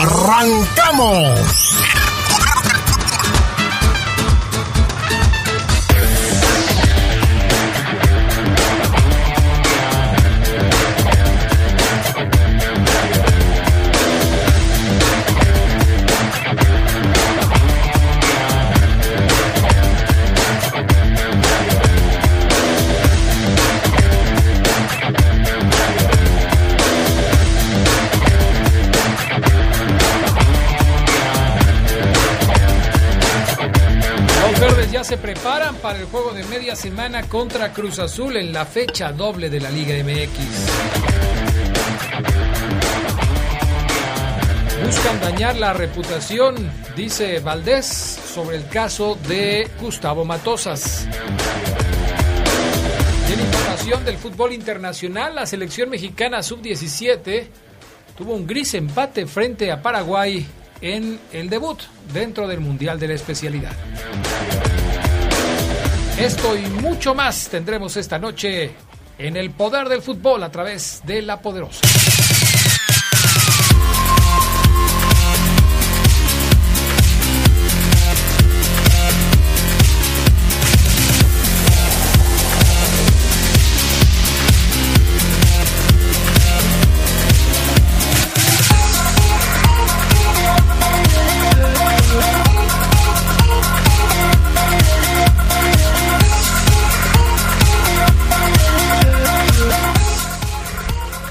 ¡Arrancamos! Se preparan para el juego de media semana contra Cruz Azul en la fecha doble de la Liga MX. Buscan dañar la reputación, dice Valdés, sobre el caso de Gustavo Matosas. En información del fútbol internacional, la selección mexicana sub-17 tuvo un gris empate frente a Paraguay en el debut dentro del Mundial de la Especialidad. Esto y mucho más tendremos esta noche en el poder del fútbol a través de La Poderosa.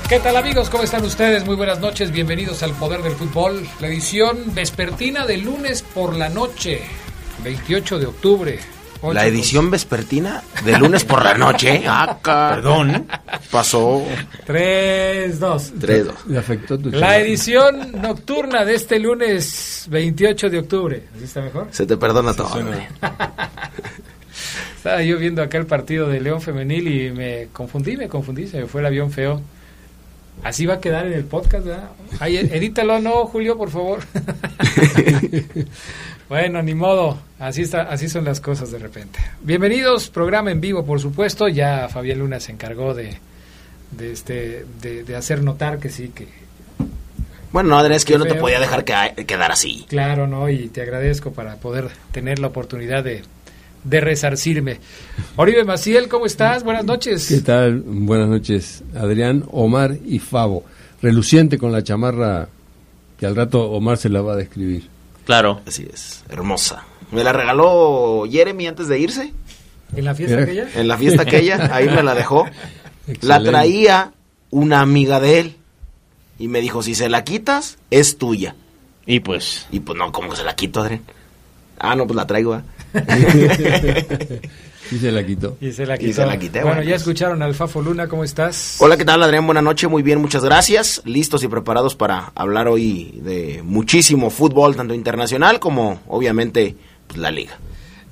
¿Qué tal amigos? ¿Cómo están ustedes? Muy buenas noches, bienvenidos al Poder del Fútbol, la edición vespertina de lunes por la noche, 28 de octubre. La edición vespertina de lunes por la noche. Ah, ca- Perdón. Pasó 3, 2. 3 Le afectó tu La edición nocturna de este lunes 28 de octubre. ¿Así está mejor? Se te perdona todo. Estaba yo viendo acá el partido de León Femenil y me confundí, me confundí, se me fue el avión feo. Así va a quedar en el podcast, ¿verdad? Ay, edítalo, no, Julio, por favor. bueno, ni modo, así está, así son las cosas de repente. Bienvenidos, programa en vivo, por supuesto. Ya Fabián Luna se encargó de, de este, de, de hacer notar que sí, que Bueno, no, Adrián, es que yo no te podía dejar que- quedar así. Claro, ¿no? Y te agradezco para poder tener la oportunidad de, de resarcirme. Oribe Maciel, ¿cómo estás? Buenas noches. ¿Qué tal? Buenas noches, Adrián, Omar y Favo. Reluciente con la chamarra que al rato Omar se la va a describir. Claro. Así es, hermosa. Me la regaló Jeremy antes de irse. ¿En la fiesta aquella? En la fiesta aquella, ahí me la dejó. La traía una amiga de él. Y me dijo, si se la quitas, es tuya. Y pues, Y pues no, ¿cómo que se la quito, Adrián? Ah, no, pues la traigo, ¿eh? Y se la quitó. Y se la Y quitó. se la quité, bueno, bueno, ya pues. escucharon al Fafo Luna, ¿cómo estás? Hola, ¿qué tal, Adrián? Buenas noches, muy bien, muchas gracias. Listos y preparados para hablar hoy de muchísimo fútbol, tanto internacional como, obviamente, pues, la liga.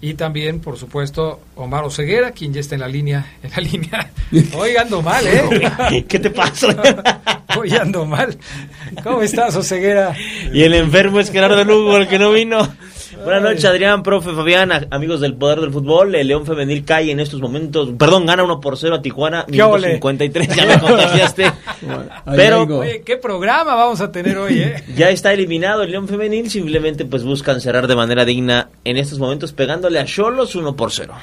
Y también, por supuesto, Omar Oseguera, quien ya está en la línea. En la línea. Hoy ando mal, ¿eh? ¿qué te pasa? Hoy ando mal. ¿Cómo estás, Oseguera? y el enfermo es Gerardo Lugo, el que no vino. Buenas noches, Adrián, profe Fabián, amigos del Poder del Fútbol. El León Femenil cae en estos momentos. Perdón, gana 1 por 0 a Tijuana. Minuto ole? 53, ya me contagiaste. Pero-. Oye, ¿qué programa vamos a tener hoy, eh? Ya está eliminado el León Femenil. Simplemente pues buscan cerrar de manera digna en estos momentos pegándole a Cholos 1 por 0.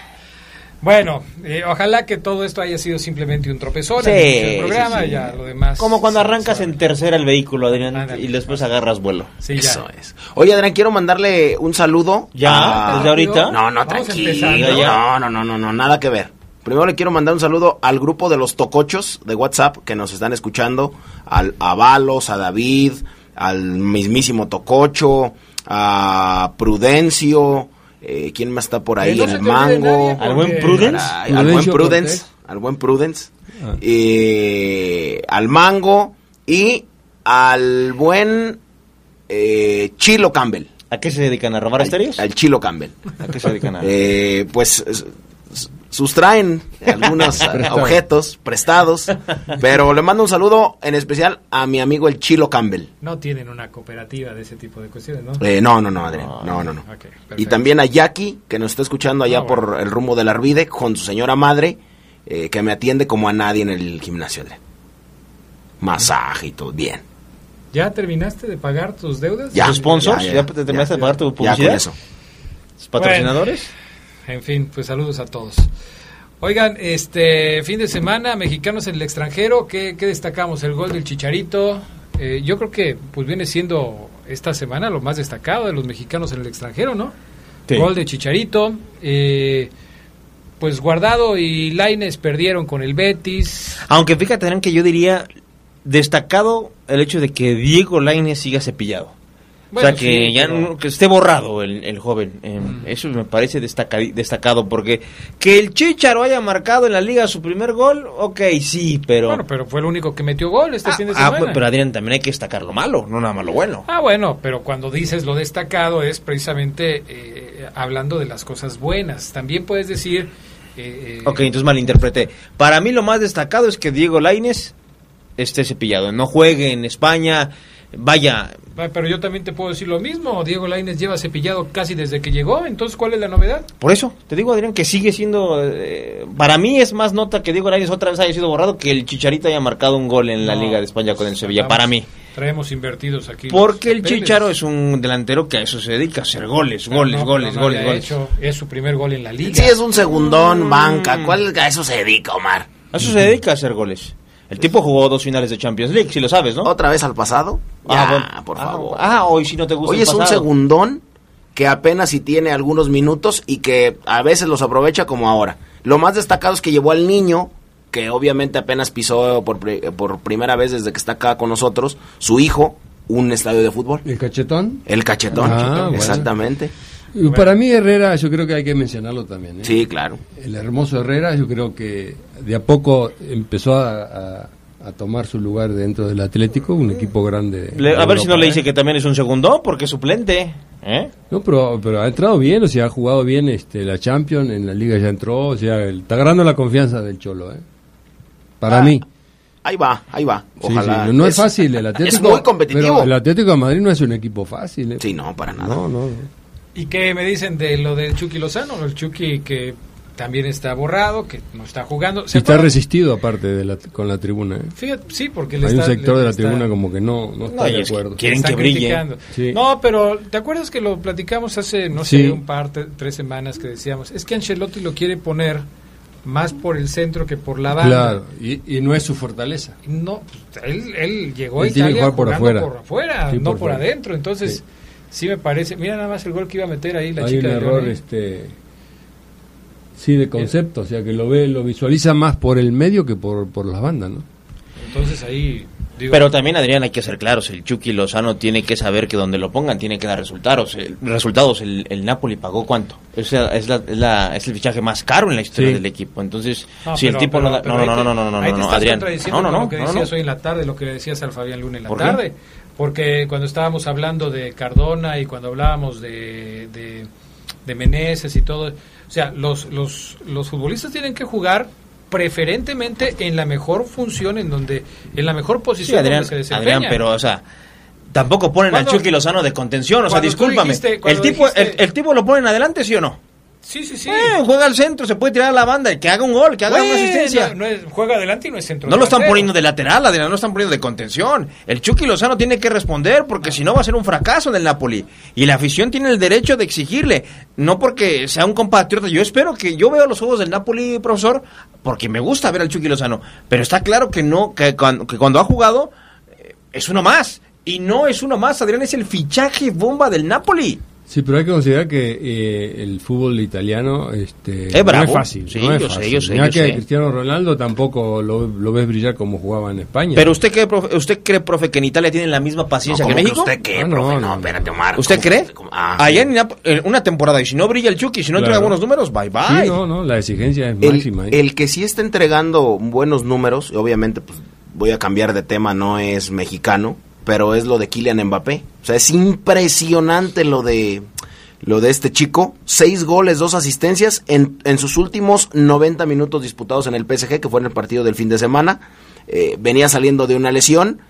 Bueno, eh, ojalá que todo esto haya sido simplemente un tropezón Sí, en el programa, sí, sí. ya lo demás. Como cuando arrancas sabe. en tercera el vehículo, Adrián, Ándale. y después agarras vuelo. Sí, ya. Eso es. Oye, Adrián, quiero mandarle un saludo. ¿Ya? a- ¿Desde ahorita? No, no, tranquilo. No, no, no, no, no, nada que ver. Primero le quiero mandar un saludo al grupo de los tocochos de WhatsApp que nos están escuchando, al a Valos, a David, al mismísimo Tococho, a Prudencio, eh, ¿quién más está por ahí? Eh, no el Mango. nadie, Al buen Prudence. Caray, al buen Prudence, al buen Prudence, Ah. eh, al Mango y al buen eh, Chilo Campbell. ¿A qué se dedican? ¿A robar estéreos? Al Chilo Campbell. ¿A qué se dedican? A... Eh, pues sustraen algunos objetos prestados, pero le mando un saludo en especial a mi amigo el Chilo Campbell. No tienen una cooperativa de ese tipo de cuestiones, ¿no? Eh, no, no, no, Adrián, no, no, no. Y también a Jackie, que nos está escuchando allá Ah, bueno. por el rumbo del Arvide, con su señora madre, eh, que me atiende como a nadie en el gimnasio, Adrián. Masaje y todo, bien. ¿Ya terminaste de pagar tus deudas? Ya. ¿Tus sponsors? ¿Ya, te terminaste de pagar tu Ya con publicidad? eso. ¿Tus patrocinadores? En fin, pues saludos a todos. Oigan, este fin de semana, mexicanos en el extranjero, ¿qué, qué destacamos? El gol del Chicharito. Eh, yo creo que pues viene siendo esta semana lo más destacado de los mexicanos en el extranjero, ¿no? Sí. Gol de Chicharito. eh, pues Guardado y Laines perdieron con el Betis. Aunque fíjate, que yo diría destacado el hecho de que Diego Lainez siga cepillado. Bueno, o sea, que sí, ya pero- no- que esté borrado el, el joven. Eh, Eso me parece destaca- destacado porque que el Chicharo haya marcado en la liga su primer gol, ok, sí, pero... Bueno, pero fue el único que metió gol este Ah, fin de ah, semana. pero Adrián, también hay que destacar lo malo, no nada más lo bueno. Ah, bueno, pero cuando dices lo destacado es precisamente eh, hablando de las cosas buenas. También puedes decir... eh, eh, Ok, entonces malinterpreté. Para mí lo más destacado es que Diego Lainez esté cepillado, no juegue en España, vaya, Ah, Pero yo también te puedo decir lo mismo. Diego Lainez lleva cepillado casi desde que llegó. Entonces, ¿cuál es la novedad? Por eso, te digo, Adrián, que sigue siendo. eh, para mí es más nota que Diego Lainez otra vez haya sido borrado que el Chicharito haya marcado un gol en la No, Liga de España con el Sevilla. estamos- Para mí. Traemos invertidos aquí. Porque el. Chicharo es un delantero que a eso se dedica, a hacer goles, Pero goles, no, goles, no, no goles, goles. hecho- es su primer gol en la liga. Sí, es un Mm. segundón, banca. ¿Cuál a eso se dedica, Omar? A eso se dedica a hacer goles. El tipo jugó dos finales de Champions League, si lo sabes, ¿no? ¿Otra vez al pasado? Ah, Ya, bueno. por Ah, favor. Ah, hoy si no te gusta Hoy el es un segundón que apenas si tiene algunos minutos y que a veces los aprovecha como ahora. Lo más destacado es que llevó al niño, que obviamente apenas pisó por, por primera vez desde que está acá con nosotros, su hijo, un estadio de fútbol. ¿El cachetón? El cachetón, Ah, bueno. Para mí Herrera, yo creo que hay que mencionarlo también. ¿eh? Sí, claro. El hermoso Herrera, yo creo que de a poco empezó a, a- a tomar su lugar dentro del Atlético, un equipo grande. Le- a ver si no le ¿eh? dice que también es un segundo, porque es suplente. ¿eh? No, pero, pero ha entrado bien, o sea, ha jugado bien este, la Champions, en la Liga ya entró, o sea, el- está ganando la confianza del Cholo, ¿eh? Para Ah, mí. Ahí va, ahí va. Sí, Ojalá. sí, No, no es, fácil, el Atlético. Es muy competitivo. pero el Atlético de Madrid no es un equipo fácil, ¿eh? Sí, no, para nada. No, no. ¿Y qué me dicen de lo del Chucky Lozano? El Chucky que también está borrado, que no está jugando. Y ¿Se está acuerdan? resistido aparte de la, con la tribuna, ¿eh? Fíjate, sí, porque le Hay un está- sector le de la está- tribuna como que no, no está No, y de es que acuerdo. quieren que brille. Sí. No, pero ¿te acuerdas que lo platicamos hace, no Sí. sé, un par, tres semanas que decíamos? Es que Ancelotti lo quiere poner más por el centro que por la banda. Claro, y, y no es su fortaleza. No, pues, él, él llegó a Él tiene que Italia jugar por jugando afuera. por afuera, Sí, no por adentro. Entonces, Sí. me parece. Mira nada más el gol que iba a meter ahí la Hay un chica de error, León, este, sí, de concepto, o sea, que lo ve, lo visualiza más por el medio que por, por las bandas, ¿no? Entonces ahí. Digo, Pero también, Adrián, hay que ser claros. El Chucky Lozano tiene que saber que donde lo pongan tiene que dar resultados. El, resultados. El, el Napoli pagó cuánto. O sea, es, la, es, la- es el fichaje más caro en la historia Sí. del equipo. Entonces, No, si el tipo pero- no da. No, no, no, no, no, no, no, Adrián. No, no, no. lo que no, decías no. hoy en la tarde, lo que le decías al Fabián Luna en la ¿Por qué? Porque cuando estábamos hablando de Cardona y cuando hablábamos de, de, de Meneses y todo, o sea, los, los, los futbolistas tienen que jugar preferentemente en la mejor función, en donde en la mejor Sí, posición Adrián, donde se. Adrián, pero, o sea, tampoco ponen al Chucky Lozano de contención. O sea, discúlpame. dijiste- el, tipo, dijiste- el, el tipo lo ponen adelante, ¿sí o no? Sí, sí, sí. Eh, juega al centro, se puede tirar a la banda y que haga un gol, que haga una asistencia. no es- juega adelante y no es centro. No lo están poniendo de lateral, Adrián, no lo están poniendo de contención. El Chucky Lozano tiene que responder porque si no va a ser un fracaso en el Napoli. Y la afición tiene el derecho de exigirle, no porque sea un compatriota. Yo espero que yo veo los juegos del Napoli, profesor, porque me gusta ver al Chucky Lozano. Pero está claro que no, que cuando, que cuando ha jugado eh, es uno más. Y no es uno más, Adrián, es el fichaje bomba del Napoli. Sí, pero hay que considerar que eh, el fútbol italiano este, Es bravo. no es fácil. Sí, no es yo sé, fácil. yo sé, yo que sé. Cristiano Ronaldo tampoco lo, lo ves brillar como jugaba en España. Pero usted cree, profe, usted cree, profe, que en Italia tienen la misma paciencia No, que en ¿cómo México? ¿Usted qué, Ah, no, profe? no, No, no. espérate, Omar. ¿Usted ¿Cómo- cree? cómo- ah, Allá sí. en, una temporada, y si no brilla el Chucky, si no entrega buenos números, bye bye. Sí, no, no, la exigencia es el, máxima. ¿eh? el que sí está entregando buenos números, y obviamente pues voy a cambiar de tema, no es mexicano, pero es lo de Kylian Mbappé. O sea, es impresionante lo de lo de este chico. Seis goles, dos asistencias en, en sus últimos 90 minutos disputados en el PSG, que fue en el partido del fin de semana. Eh, venía saliendo de una lesión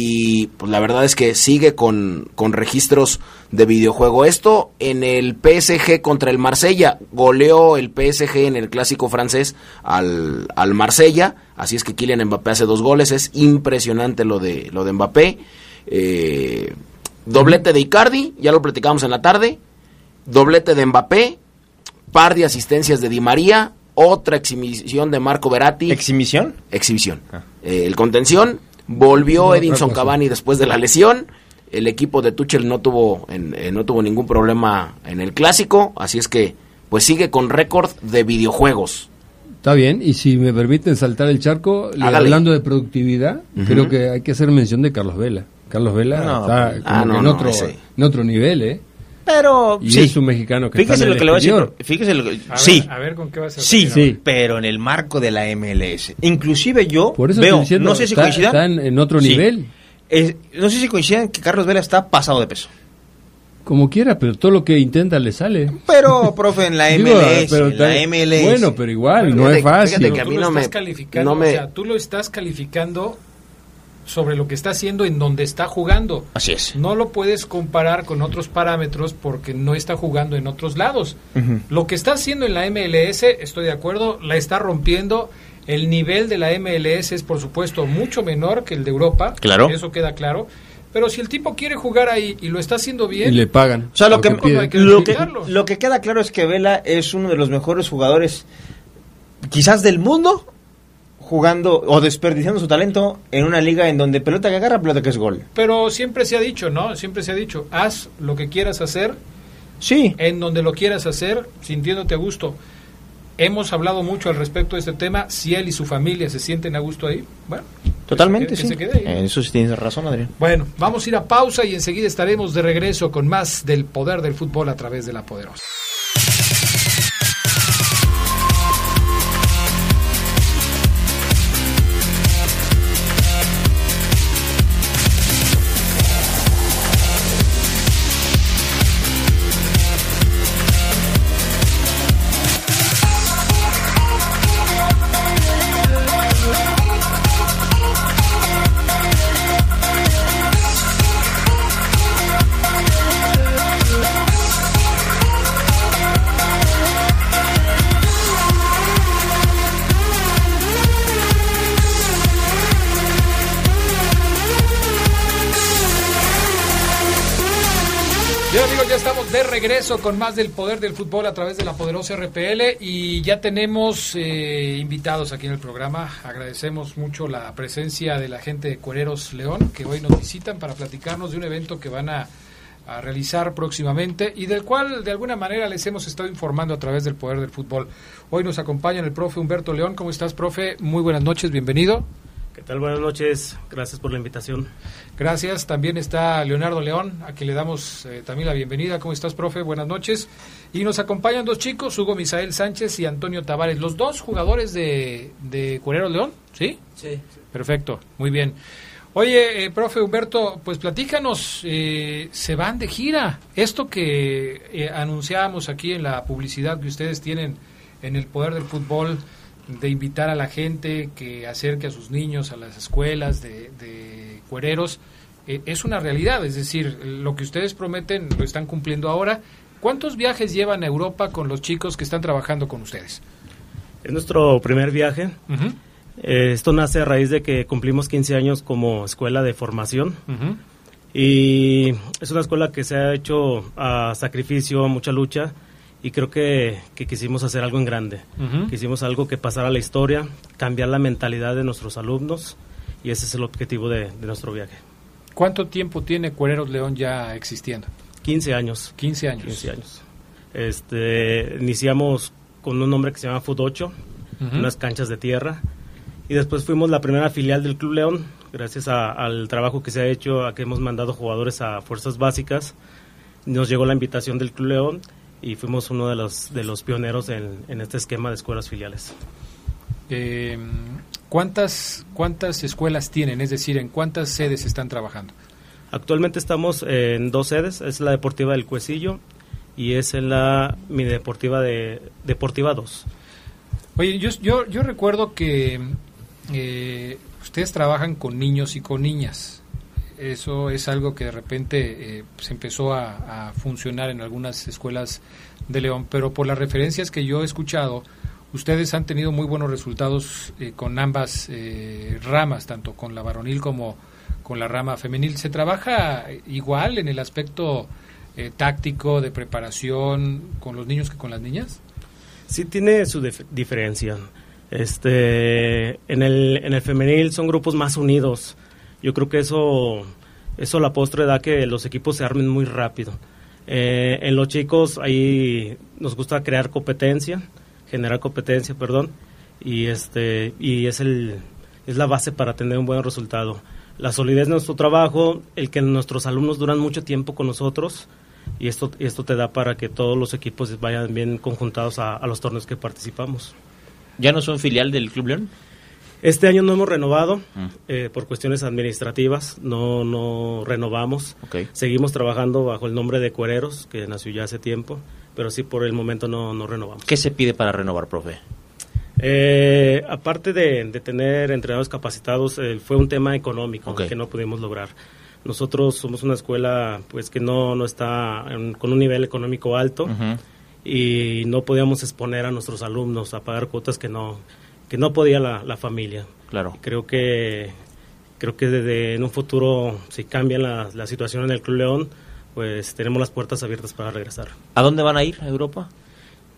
y pues la verdad es que sigue con, con registros de videojuego. Esto en el PSG contra el Marsella. Goleó el PSG en el clásico francés al, al Marsella. Así es que Kylian Mbappé hace dos goles. Es impresionante lo de, lo de Mbappé. Eh, doblete de Icardi, ya lo platicamos en la tarde. Doblete de Mbappé. Par de asistencias de Di María. Otra exhibición de Marco Verratti. ¿Exhibición? exhibición. Ah. Eh, el contención. Volvió Edinson. Cavani después de la lesión. El equipo de Tuchel no tuvo, en- eh, no tuvo ningún problema en el clásico. Así es que, pues sigue con récord de videojuegos. Está bien, y si me permiten saltar el charco, le- hablando de productividad, creo que hay que hacer mención de Carlos Vela. Carlos Vela No, está como ah, que en, otro, ese. en otro nivel, ¿eh? Pero Y sí. es un mexicano que Fíjese está en lo el que le voy a decir. Fíjese lo que... A ver, sí. a ver con qué vas a Sí, salir Sí. pero en el marco de la MLS. Inclusive yo Por eso veo, estoy diciendo, no sé si está- coincidan. está en- otro nivel. Eh, no sé si coincidan que Carlos Vela está pasado de peso. Como quiera, pero todo lo que intenta le sale. Pero, profe, en la Digo, MLS, pero en la MLS. Bueno, pero igual, no Fíjate- es fácil. fíjate que a mí no estás me- calificando, no me- o sea, tú lo estás calificando sobre lo que está haciendo en donde está jugando. Así es. No lo puedes comparar con otros parámetros porque no está jugando en otros lados. Lo que está haciendo en la MLS, estoy de acuerdo, la está rompiendo. El nivel de la MLS es, por supuesto, mucho menor que el de Europa. Claro. Eso queda claro. Pero si el tipo quiere jugar ahí y lo está haciendo bien, Y le pagan. O sea, lo que, lo que queda claro es que Vela es uno de los mejores jugadores, quizás del mundo, jugando o desperdiciando su talento en una liga en donde pelota que agarra, pelota que es gol. pero siempre se ha dicho, ¿no? Siempre se ha dicho, haz lo que quieras hacer Sí, en donde lo quieras hacer, sintiéndote a gusto. Hemos hablado mucho al respecto de este tema. Si él y su familia se sienten a gusto ahí, bueno, totalmente, que- que sí. se quede ahí. En eso sí tienes razón, Adrián. Bueno, vamos a ir a pausa y enseguida estaremos de regreso con más del poder del fútbol a través de la poderosa. Regreso con más del poder del fútbol a través de la poderosa RPL y ya tenemos eh, invitados aquí en el programa. Agradecemos mucho la presencia de la gente de Cuereros León que hoy nos visitan para platicarnos de un evento que van a, a realizar próximamente y del cual de alguna manera les hemos estado informando a través del poder del fútbol. Hoy nos acompaña el profe Humberto León. ¿Cómo estás, profe? Muy buenas noches, bienvenido. ¿Qué tal? Buenas noches. Gracias por la invitación. Gracias. También está Leonardo León, a quien le damos eh, también la bienvenida. ¿Cómo estás, profe? Buenas noches. Y nos acompañan dos chicos, Hugo Misael Sánchez y Antonio Tavares, los dos jugadores de, de Cuerero León, ¿sí? Sí. Perfecto, muy bien. Oye, eh, profe Humberto, pues platícanos, eh, se van de gira. Esto que eh, anunciábamos aquí en la publicidad que ustedes tienen en el poder del fútbol, de invitar a la gente que acerque a sus niños a las escuelas de, de cuereros, eh, es una realidad. Es decir, lo que ustedes prometen lo están cumpliendo ahora. ¿Cuántos viajes llevan a Europa con los chicos que están trabajando con ustedes? Es nuestro primer viaje. Eh, esto nace a raíz de que cumplimos 15 años como escuela de formación. Y es una escuela que se ha hecho a sacrificio, a mucha lucha. Y creo que, que quisimos hacer algo en grande. Ujú. Quisimos algo que pasara a la historia, cambiar la mentalidad de nuestros alumnos. Y ese es el objetivo de, de nuestro viaje. ¿Cuánto tiempo tiene Cuereros León ya existiendo? 15 años. 15 años. 15 años. Este, iniciamos con un nombre que se llama Food 8, Ujú. unas canchas de tierra. Y después fuimos la primera filial del Club León, gracias a- al trabajo que se ha hecho, a que hemos mandado jugadores a fuerzas básicas. Nos llegó la invitación del Club León y fuimos uno de los, de los pioneros en, en este esquema de escuelas filiales. Eh, ¿cuántas, ¿Cuántas escuelas tienen? Es decir, ¿en cuántas sedes están trabajando? Actualmente estamos en dos sedes, es la Deportiva del Cuecillo y es en la mi Deportiva de Deportiva 2. Oye, yo, yo, yo recuerdo que eh, ustedes trabajan con niños y con niñas. Eso es algo que de repente eh, se empezó a, funcionar en algunas escuelas de León, pero por las referencias que yo he escuchado, ustedes han tenido muy buenos resultados eh, con ambas eh, ramas, tanto con la varonil como con la rama femenil. ¿Se trabaja igual en el aspecto eh, táctico de preparación con los niños que con las niñas? Sí tiene su dif- diferencia. Este, en el, en el femenil son grupos más unidos. Yo creo que eso, eso la postre da que los equipos se armen muy rápido. Eh, en los chicos ahí nos gusta crear competencia, generar competencia, perdón, y este, y es el, es la base para tener un buen resultado. La solidez de nuestro trabajo, el que nuestros alumnos duran mucho tiempo con nosotros, y esto, y esto te da para que todos los equipos vayan bien conjuntados a, a los torneos que participamos. ¿Ya no son filial del Club León? Este año no hemos renovado Mm. eh, por cuestiones administrativas, no, no renovamos. Seguimos trabajando bajo el nombre de Cuereros, que nació ya hace tiempo, pero sí por el momento no, no renovamos. ¿Qué se pide para renovar, profe? Eh, aparte de, de tener entrenadores capacitados, eh, fue un tema económico que no pudimos lograr. Nosotros somos una escuela pues que no, no está en- con un nivel económico alto y no podíamos exponer a nuestros alumnos a pagar cuotas que no, que no podía la, la familia. Claro. Creo que creo que desde en un futuro, si cambia la, la situación en el Club León, pues tenemos las puertas abiertas para regresar. ¿A dónde van a ir? ¿A Europa?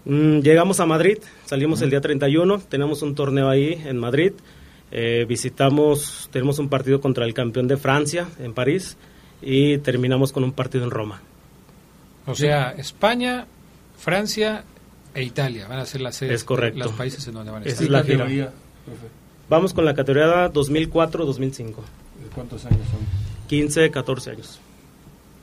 Mm, llegamos a Madrid, salimos el día 31, tenemos un torneo ahí en Madrid, eh, visitamos, tenemos un partido contra el campeón de Francia en París y terminamos con un partido en Roma. O sea, España, Francia e Italia van a ser las sedes, Es correcto. los países en donde van a Esa estar. es la gira. categoría, profe? Vamos con la categoría 2004-2005, ¿De ¿Cuántos años son? 15, 14 años.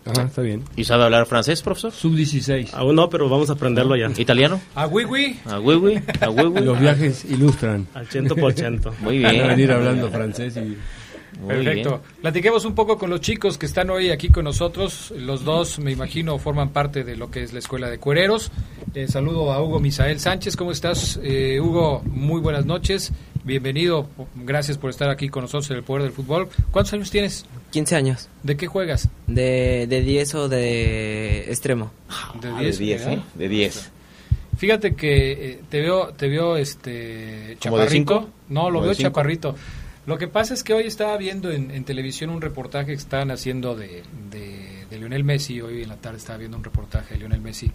Ajá, está bien. ¿Y sabe hablar francés, profesor? Sub-16. Aún no, pero vamos a aprenderlo ya. ¿Italiano? A Wiwi, ¿A Wiwi? ¿A Wiwi? Los viajes ilustran. Al ciento por ciento. Muy Van a bien. venir hablando francés y... Muy Perfecto. bien. Platiquemos un poco con los chicos que están hoy aquí con nosotros. Los dos, me imagino, forman parte de lo que es la Escuela de Cuereros. Eh, saludo a Hugo Misael Sánchez. ¿Cómo estás, eh, Hugo? Muy buenas noches. Bienvenido. Gracias por estar aquí con nosotros en el Poder del Fútbol. ¿Cuántos años tienes? 15 años. ¿De qué juegas? De, de 10 o de extremo. De Ah, de 10, ¿verdad? ¿eh? De 10. Fíjate que eh, te veo, te veo este ¿Como de chaparrito. No, lo ¿Como veo cinco? Lo que pasa es que hoy estaba viendo en, en televisión un reportaje que estaban haciendo de, de, de Lionel Messi. Hoy en la tarde estaba viendo un reportaje de Lionel Messi.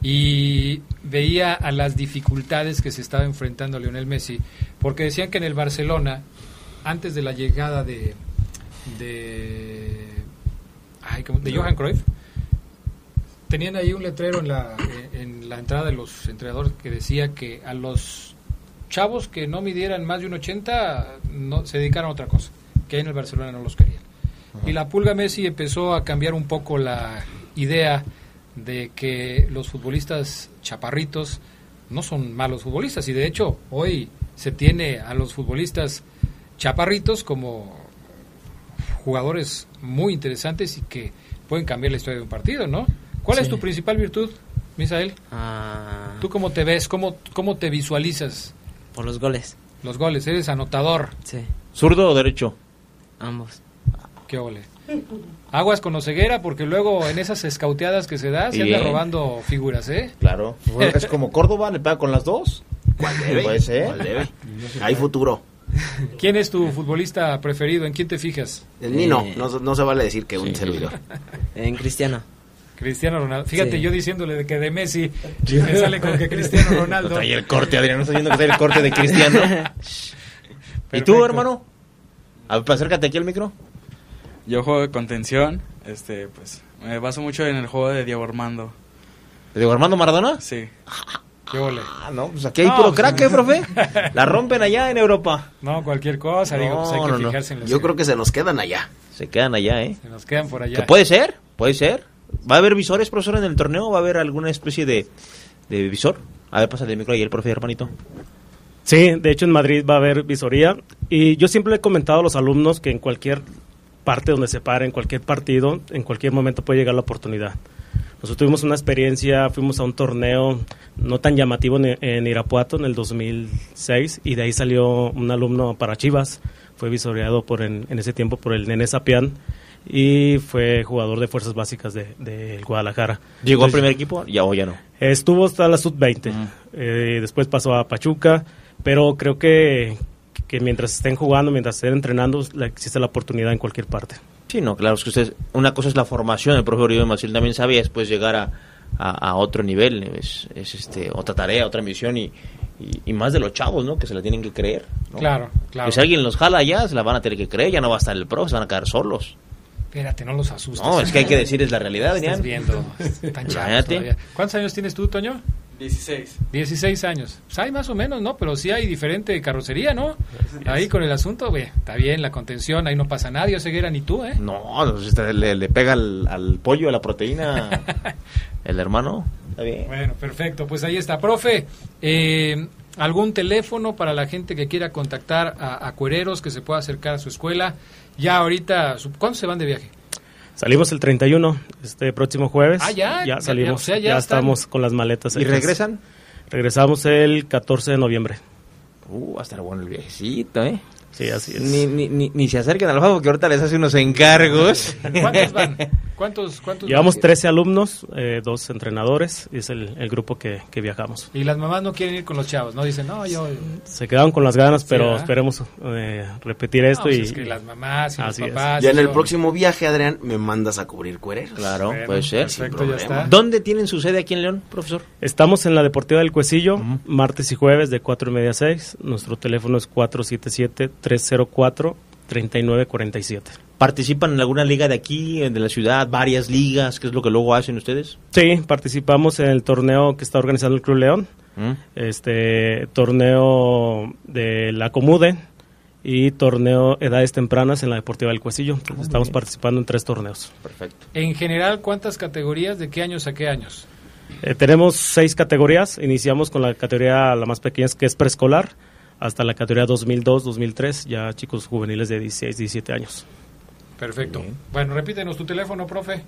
Y veía a las dificultades que se estaba enfrentando Lionel Messi. Porque decían que en el Barcelona, antes de la llegada de. de. ay, de Johan Cruyff, tenían ahí un letrero en la, en la entrada de los entrenadores que decía que a los chavos que no midieran más de un 80 no, se dedicaron a otra cosa, que ahí en el Barcelona no los querían. Y la pulga Messi empezó a cambiar un poco la idea de que los futbolistas chaparritos no son malos futbolistas y de hecho hoy se tiene a los futbolistas chaparritos como jugadores muy interesantes y que pueden cambiar la historia de un partido, ¿no? ¿Cuál es tu principal virtud, Misael? Ah, ¿Tú cómo te ves? ¿Cómo, cómo te visualizas por los goles. los goles? ¿Eres anotador? Sí, ¿Zurdo o derecho? ambos. ¿Qué ole? Aguas con ceguera porque luego en esas escauteadas que se da se anda robando figuras, ¿eh? Claro. Es como Córdoba, le pega con las dos. ¿Cuál debe? Puede ser. ¿Cuál debe? Hay futuro. ¿Quién es tu futbolista preferido? ¿En quién te fijas? El Nino, Eh. no, no se vale decir que un servidor. En Cristiano. Cristiano Ronaldo. Fíjate, Sí. yo diciéndole de que de Messi y me sale con que Cristiano Ronaldo. Trae el corte, Adrián. No está viendo que trae el corte de Cristiano. ¿Y tú, hermano? A ver, acércate aquí al micro. Yo juego de contención, este, pues, me baso mucho en el juego de Diego Armando. ¿De Diego Armando Maradona? Sí. ¿Qué ole? Ah, no, pues aquí hay No, puro pues, crack, ¿eh, profe? La rompen allá en Europa. No, cualquier cosa, digo, pues hay No, que no, no. fijarse en los Yo creo que se nos quedan allá. Se quedan allá, ¿eh? se nos quedan por allá. Que puede ser, puede ser. ¿Va a haber visores, profesor, en el torneo? ¿Va a haber alguna especie de, de visor? A ver, pásale el micro ahí, el profe, hermanito. Sí, de hecho en Madrid va a haber visoría y yo siempre he comentado a los alumnos que en cualquier parte donde se para en cualquier partido, en cualquier momento puede llegar la oportunidad. Nosotros tuvimos una experiencia, fuimos a un torneo no tan llamativo en, Irapuato en el 2006 y de ahí salió un alumno para Chivas, fue visoreado por en, en ese tiempo por el Nene Sapián y fue jugador de fuerzas básicas de, de Guadalajara. ¿Llegó al primer equipo? Ya o ya no. Estuvo hasta la sub-20, eh, después pasó a Pachuca, pero creo que, que mientras estén jugando, mientras estén entrenando, la- existe la oportunidad en cualquier parte. Sí, no, claro, es que usted, una cosa es la formación, el profe Oribe Maciel también sabía después llegar a, a, a otro nivel, es, es este otra tarea, otra misión y, y, y más de los chavos, ¿no? Que se la tienen que creer. ¿no? Claro, claro. Que si alguien los jala ya, se la van a tener que creer, ya no va a estar el profe, se van a quedar solos. Espérate, no los asustes. No, es que hay que decir es la realidad, Estás viendo. Están chavos todavía. ¿Cuántos años tienes tú, Toño? 16. 16 años. Pues hay más o menos, ¿no? Pero sí hay diferente carrocería, ¿no? Ahí con el asunto, ve, está bien, la contención, ahí no pasa nadie, Ceguera, ni tú, ¿eh? No, pues, este, le, le pega al, al pollo, a la proteína, el hermano. Está bien. Bueno, perfecto, pues ahí está. Profe, eh, ¿algún teléfono para la gente que quiera contactar a, a cuereros que se pueda acercar a su escuela? Ya ahorita, su- ¿cuándo se van de viaje? Salimos el 31, este próximo jueves. Ah, ya, ya, Ya salimos, o sea, ya ya, están. estamos con las maletas. ¿Y hechas. regresan? Regresamos el 14 de noviembre. Uh, va a estar bueno el viejecito, ¿eh? Sí, así es. Ni, ni, ni, ni se acerquen al Fabo que ahorita les hace unos encargos. ¿Cuántos van? ¿Cuántos, cuántos Llevamos van? 13 alumnos, eh, dos entrenadores, y es el, el grupo que, que viajamos. Y las mamás no quieren ir con los chavos, ¿no? Dicen, no, yo... Se quedaron con las ganas, pero ¿verdad? esperemos eh, repetir esto No, pues y es que las mamás y Así los es. papás... Ya en el próximo viaje, Adrián, me mandas a cubrir cuereros. Claro, Bueno, puede ser. Perfecto, sin ya problema. está. ¿Dónde tienen su sede aquí en León, profesor? Estamos en la Deportiva del Cuecillo, martes y jueves de 4 y media a 6. Nuestro teléfono es 477-304-3947. ¿Participan en alguna liga de aquí, de la ciudad, varias ligas? ¿Qué es lo que luego hacen ustedes? Sí, participamos en el torneo que está organizando el Club León, ¿Mm? este torneo de la Comude y torneo Edades Tempranas en la Deportiva del Cuecillo. Entonces, estamos participando en tres torneos. Perfecto. En general, ¿cuántas categorías? ¿De qué años a qué años? Eh, tenemos seis categorías. Iniciamos con la categoría la más pequeña, que es preescolar, hasta la categoría 2002-2003, ya chicos juveniles de 16, 17 años. Perfecto. Bueno, repítenos tu teléfono, profe.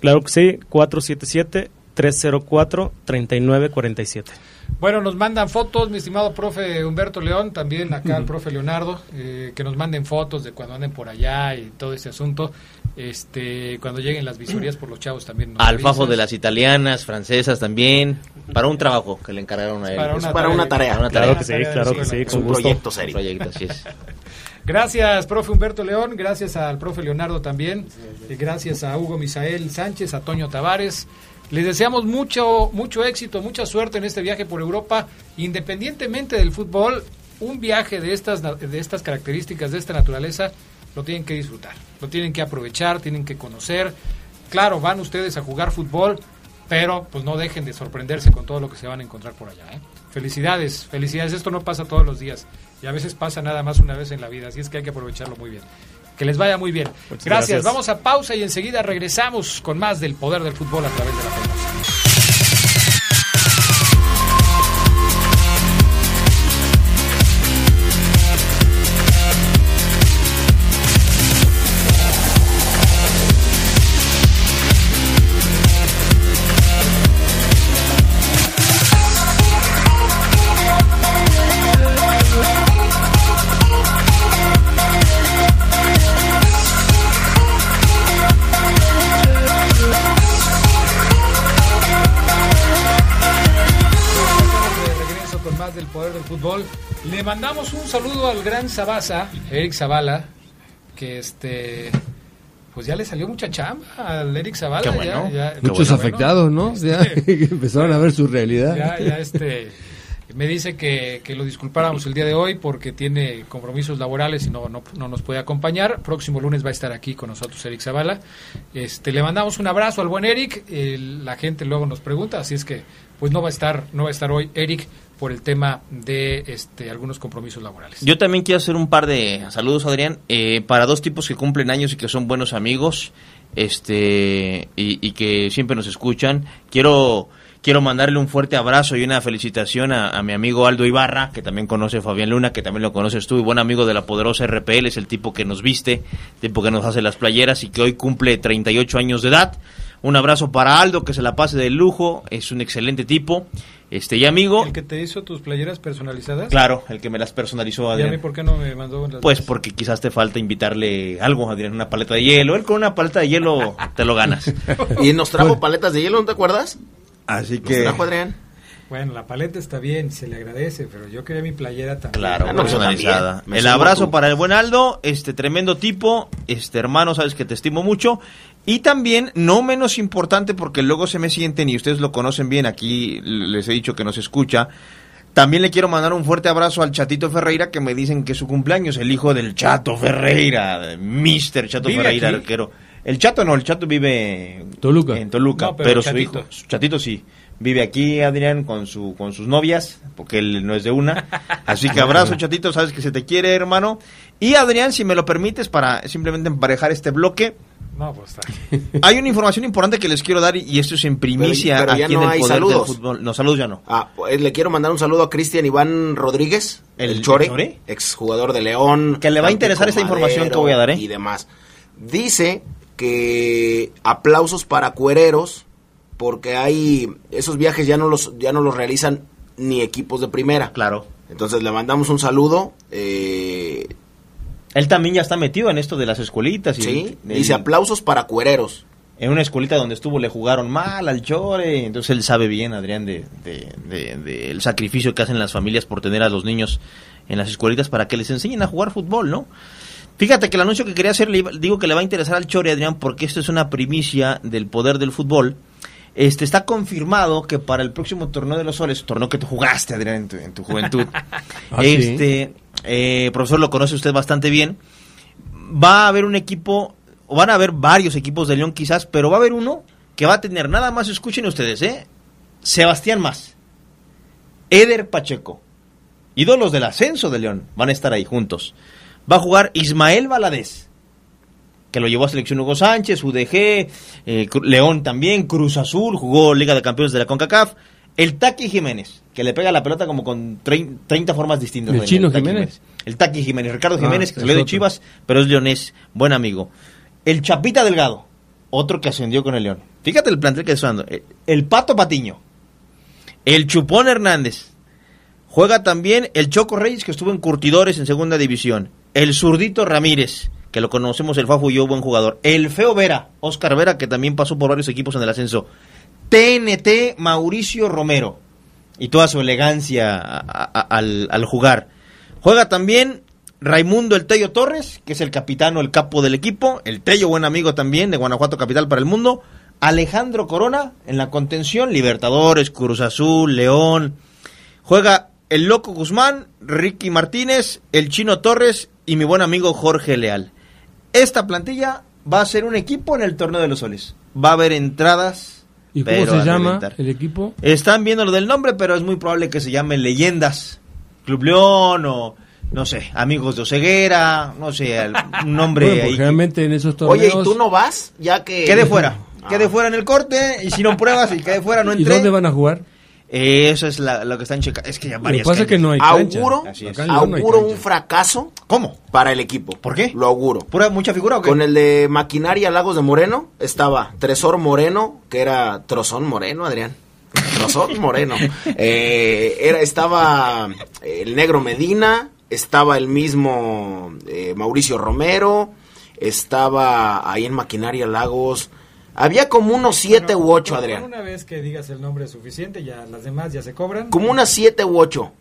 Claro que sí, 477-304-3947. Bueno, nos mandan fotos, mi estimado profe Humberto León, también acá el profe Leonardo, eh, que nos manden fotos de cuando anden por allá y todo ese asunto. Este, cuando lleguen las visorías por los chavos también. nos Al de las italianas, francesas también. Para un trabajo que le encargaron a él. Para Es una para una tarea. Para una Claro tarea. que sí, tarea de claro que sí, con un gusto. proyecto Un serio. proyecto, así es. Gracias, profe Humberto León, gracias al profe Leonardo también, y gracias a Hugo Misael Sánchez, a Toño Tavares. Les deseamos mucho, mucho éxito, mucha suerte en este viaje por Europa, independientemente del fútbol, un viaje de estas, de estas características, de esta naturaleza, lo tienen que disfrutar, lo tienen que aprovechar, tienen que conocer. Claro, van ustedes a jugar fútbol, pero pues no dejen de sorprenderse con todo lo que se van a encontrar por allá. ¿eh? Felicidades, felicidades. Esto no pasa todos los días y a veces pasa nada más una vez en la vida, así es que hay que aprovecharlo muy bien. Que les vaya muy bien. Gracias. gracias. Vamos a pausa y enseguida regresamos con más del poder del fútbol a través de la Peñosa. Poder del fútbol. Le mandamos un saludo al gran Zabasa, Eric Zavala, que este pues ya le salió mucha chamba al Eric Zavala. Qué ya- bueno. ya- Muchos bueno. afectados, ¿no? Ya, que empezaron a ver su realidad. Ya, ya este me dice que, que lo disculpáramos el día de hoy porque tiene compromisos laborales y no, no, no nos puede acompañar. Próximo lunes va a estar aquí con nosotros Eric Zavala. Este, le mandamos un abrazo al buen Eric. El- la gente luego nos pregunta, así es que pues no va a estar, no va a estar hoy Eric por el tema de este algunos compromisos laborales. Yo también quiero hacer un par de saludos, Adrián, eh, para dos tipos que cumplen años y que son buenos amigos, este, y, que siempre nos escuchan. Quiero Quiero mandarle un fuerte abrazo y una felicitación a, a mi amigo Aldo Ibarra, que también conoce a Fabián Luna, que también lo conoces tú, y buen amigo de la poderosa RPL, es el tipo que nos viste, el tipo que nos hace las playeras y que hoy cumple 38 años de edad. Un abrazo para Aldo, que se la pase de lujo, es un excelente tipo, este y amigo. ¿El que te hizo tus playeras personalizadas? Claro, el que me las personalizó, ¿Y a Adrián. mí por qué no me mandó las Pues porque quizás te falta invitarle algo, Adrián, una paleta de hielo. Él con una paleta de hielo te lo ganas. Y nos trajo paletas de hielo, ¿no te acuerdas? Así Nos que... trajo Adrián. Bueno, la paleta está bien, se le agradece, pero yo quería mi playera también. Claro, Ah, no, personalizada. El abrazo para el buen Aldo, este tremendo tipo, este hermano, sabes que te estimo mucho. Y también, no menos importante, porque luego se me sienten y ustedes lo conocen bien, aquí les he dicho que nos escucha. También le quiero mandar un fuerte abrazo al Chatito Ferreira, que me dicen que es su cumpleaños, el hijo del Chato Ferreira, Mister Chato ¿Vive Ferreira, aquí? arquero. El Chato no, el Chato vive Toluca. en Toluca, No, pero su Chatito. hijo, su Chatito sí. Vive aquí, Adrián, con su con sus novias, porque él no es de una. Así que abrazo, Chatito, sabes que se te quiere, hermano. Y Adrián, si me lo permites, para simplemente emparejar este bloque, No, pues está. hay una información importante que les quiero dar y- esto es en primicia Pero- pero ya aquí no en el hay poder saludos. del fútbol. No, saludos ya no. Ah, pues, le quiero mandar un saludo a Cristian Iván Rodríguez, ¿El el, Chore, Chore? exjugador de León. Que le va a interesar esta información que voy a dar, ¿eh? Y demás. Dice que aplausos para cuereros, porque hay esos viajes ya no los ya no los realizan ni equipos de primera. Claro. Entonces le mandamos un saludo. eh, Él también ya está metido en esto de las escuelitas. Y sí, el- dice aplausos para cuereros. en una escuelita donde estuvo le jugaron mal al Chore, entonces él sabe bien, Adrián, de, de- de- de el sacrificio que hacen las familias por tener a los niños en las escuelitas para que les enseñen a jugar fútbol, ¿no? Fíjate que el anuncio que quería hacer, digo que le va a interesar al Chore, Adrián, porque esto es una primicia del poder del fútbol. Este está confirmado que para el próximo torneo de los soles, torneo que tú jugaste, Adrián, en tu, en tu juventud, Ah, sí. este eh, profesor lo conoce usted bastante bien. Va a haber un equipo, o van a haber varios equipos de León quizás, pero va a haber uno que va a tener nada más, escuchen ustedes, ¿eh? Sebastián Más, Eder Pacheco, ídolos del ascenso de León, van a estar ahí juntos. Va a jugar Ismael Valadez, que lo llevó a selección Hugo Sánchez, UDG, eh, León también, Cruz Azul, jugó Liga de Campeones de la CONCACAF. El Taqui Jiménez, que le pega la pelota como con trein- 30 formas distintas. ¿El Chino Taqui Jiménez? El Taqui Jiménez, Ricardo Ah, Jiménez, que salió de. Chivas, pero es leonés, buen amigo. El Chapita Delgado, otro que ascendió con el León. Fíjate el plantel que está dando. El, el Pato Patiño, el Chupón Hernández, Juega también el Choco Reyes, que estuvo en Curtidores en segunda división. El Zurdito Ramírez, que lo conocemos, el Fafu y yo, buen jugador. El Feo Vera, Oscar Vera, que también pasó por varios equipos en el ascenso. TNT Mauricio Romero. Y toda su elegancia al, al jugar. Juega también Raimundo El Tello Torres, que es el capitano, el capo del equipo. El Tello, buen amigo también, de Guanajuato Capital para el Mundo. Alejandro Corona en la contención, Libertadores, Cruz Azul, León. Juega el Loco Guzmán, Ricky Martínez, el Chino Torres y mi buen amigo Jorge Leal. Esta plantilla va a ser un equipo en el torneo de los soles. Va a haber entradas. ¿Y cómo pero se llama reventar. el equipo? Están viendo lo del nombre, pero es muy probable que se llame Leyendas. Club León o, no sé, Amigos de Oceguera, no sé, un nombre Bueno, en esos torneos... Oye, ¿y tú no vas? Ya que... Quede fuera, Ah. quede fuera en el corte y si no pruebas y quede fuera no ¿Y entré. dónde van a jugar? Eh, Eso es la- lo que están checando. Es que ya Lo que varias pasa es que no hay cancha. Auguro, no hay auguro cancha. un fracaso ¿Cómo? para el equipo. ¿Por qué? Lo auguro. ¿Pura mucha figura o qué? Con el de Maquinaria Lagos de Moreno estaba Tresor Moreno, que era Trozón Moreno, Adrián. Trozón Moreno. Eh, era, estaba el Negro Medina, estaba el mismo eh, Mauricio Romero, estaba ahí en Maquinaria Lagos. Había como unos siete Bueno, u ocho, con- Adrián. con Una vez que digas el nombre suficiente, ya las demás ya se cobran. Como unas siete u ocho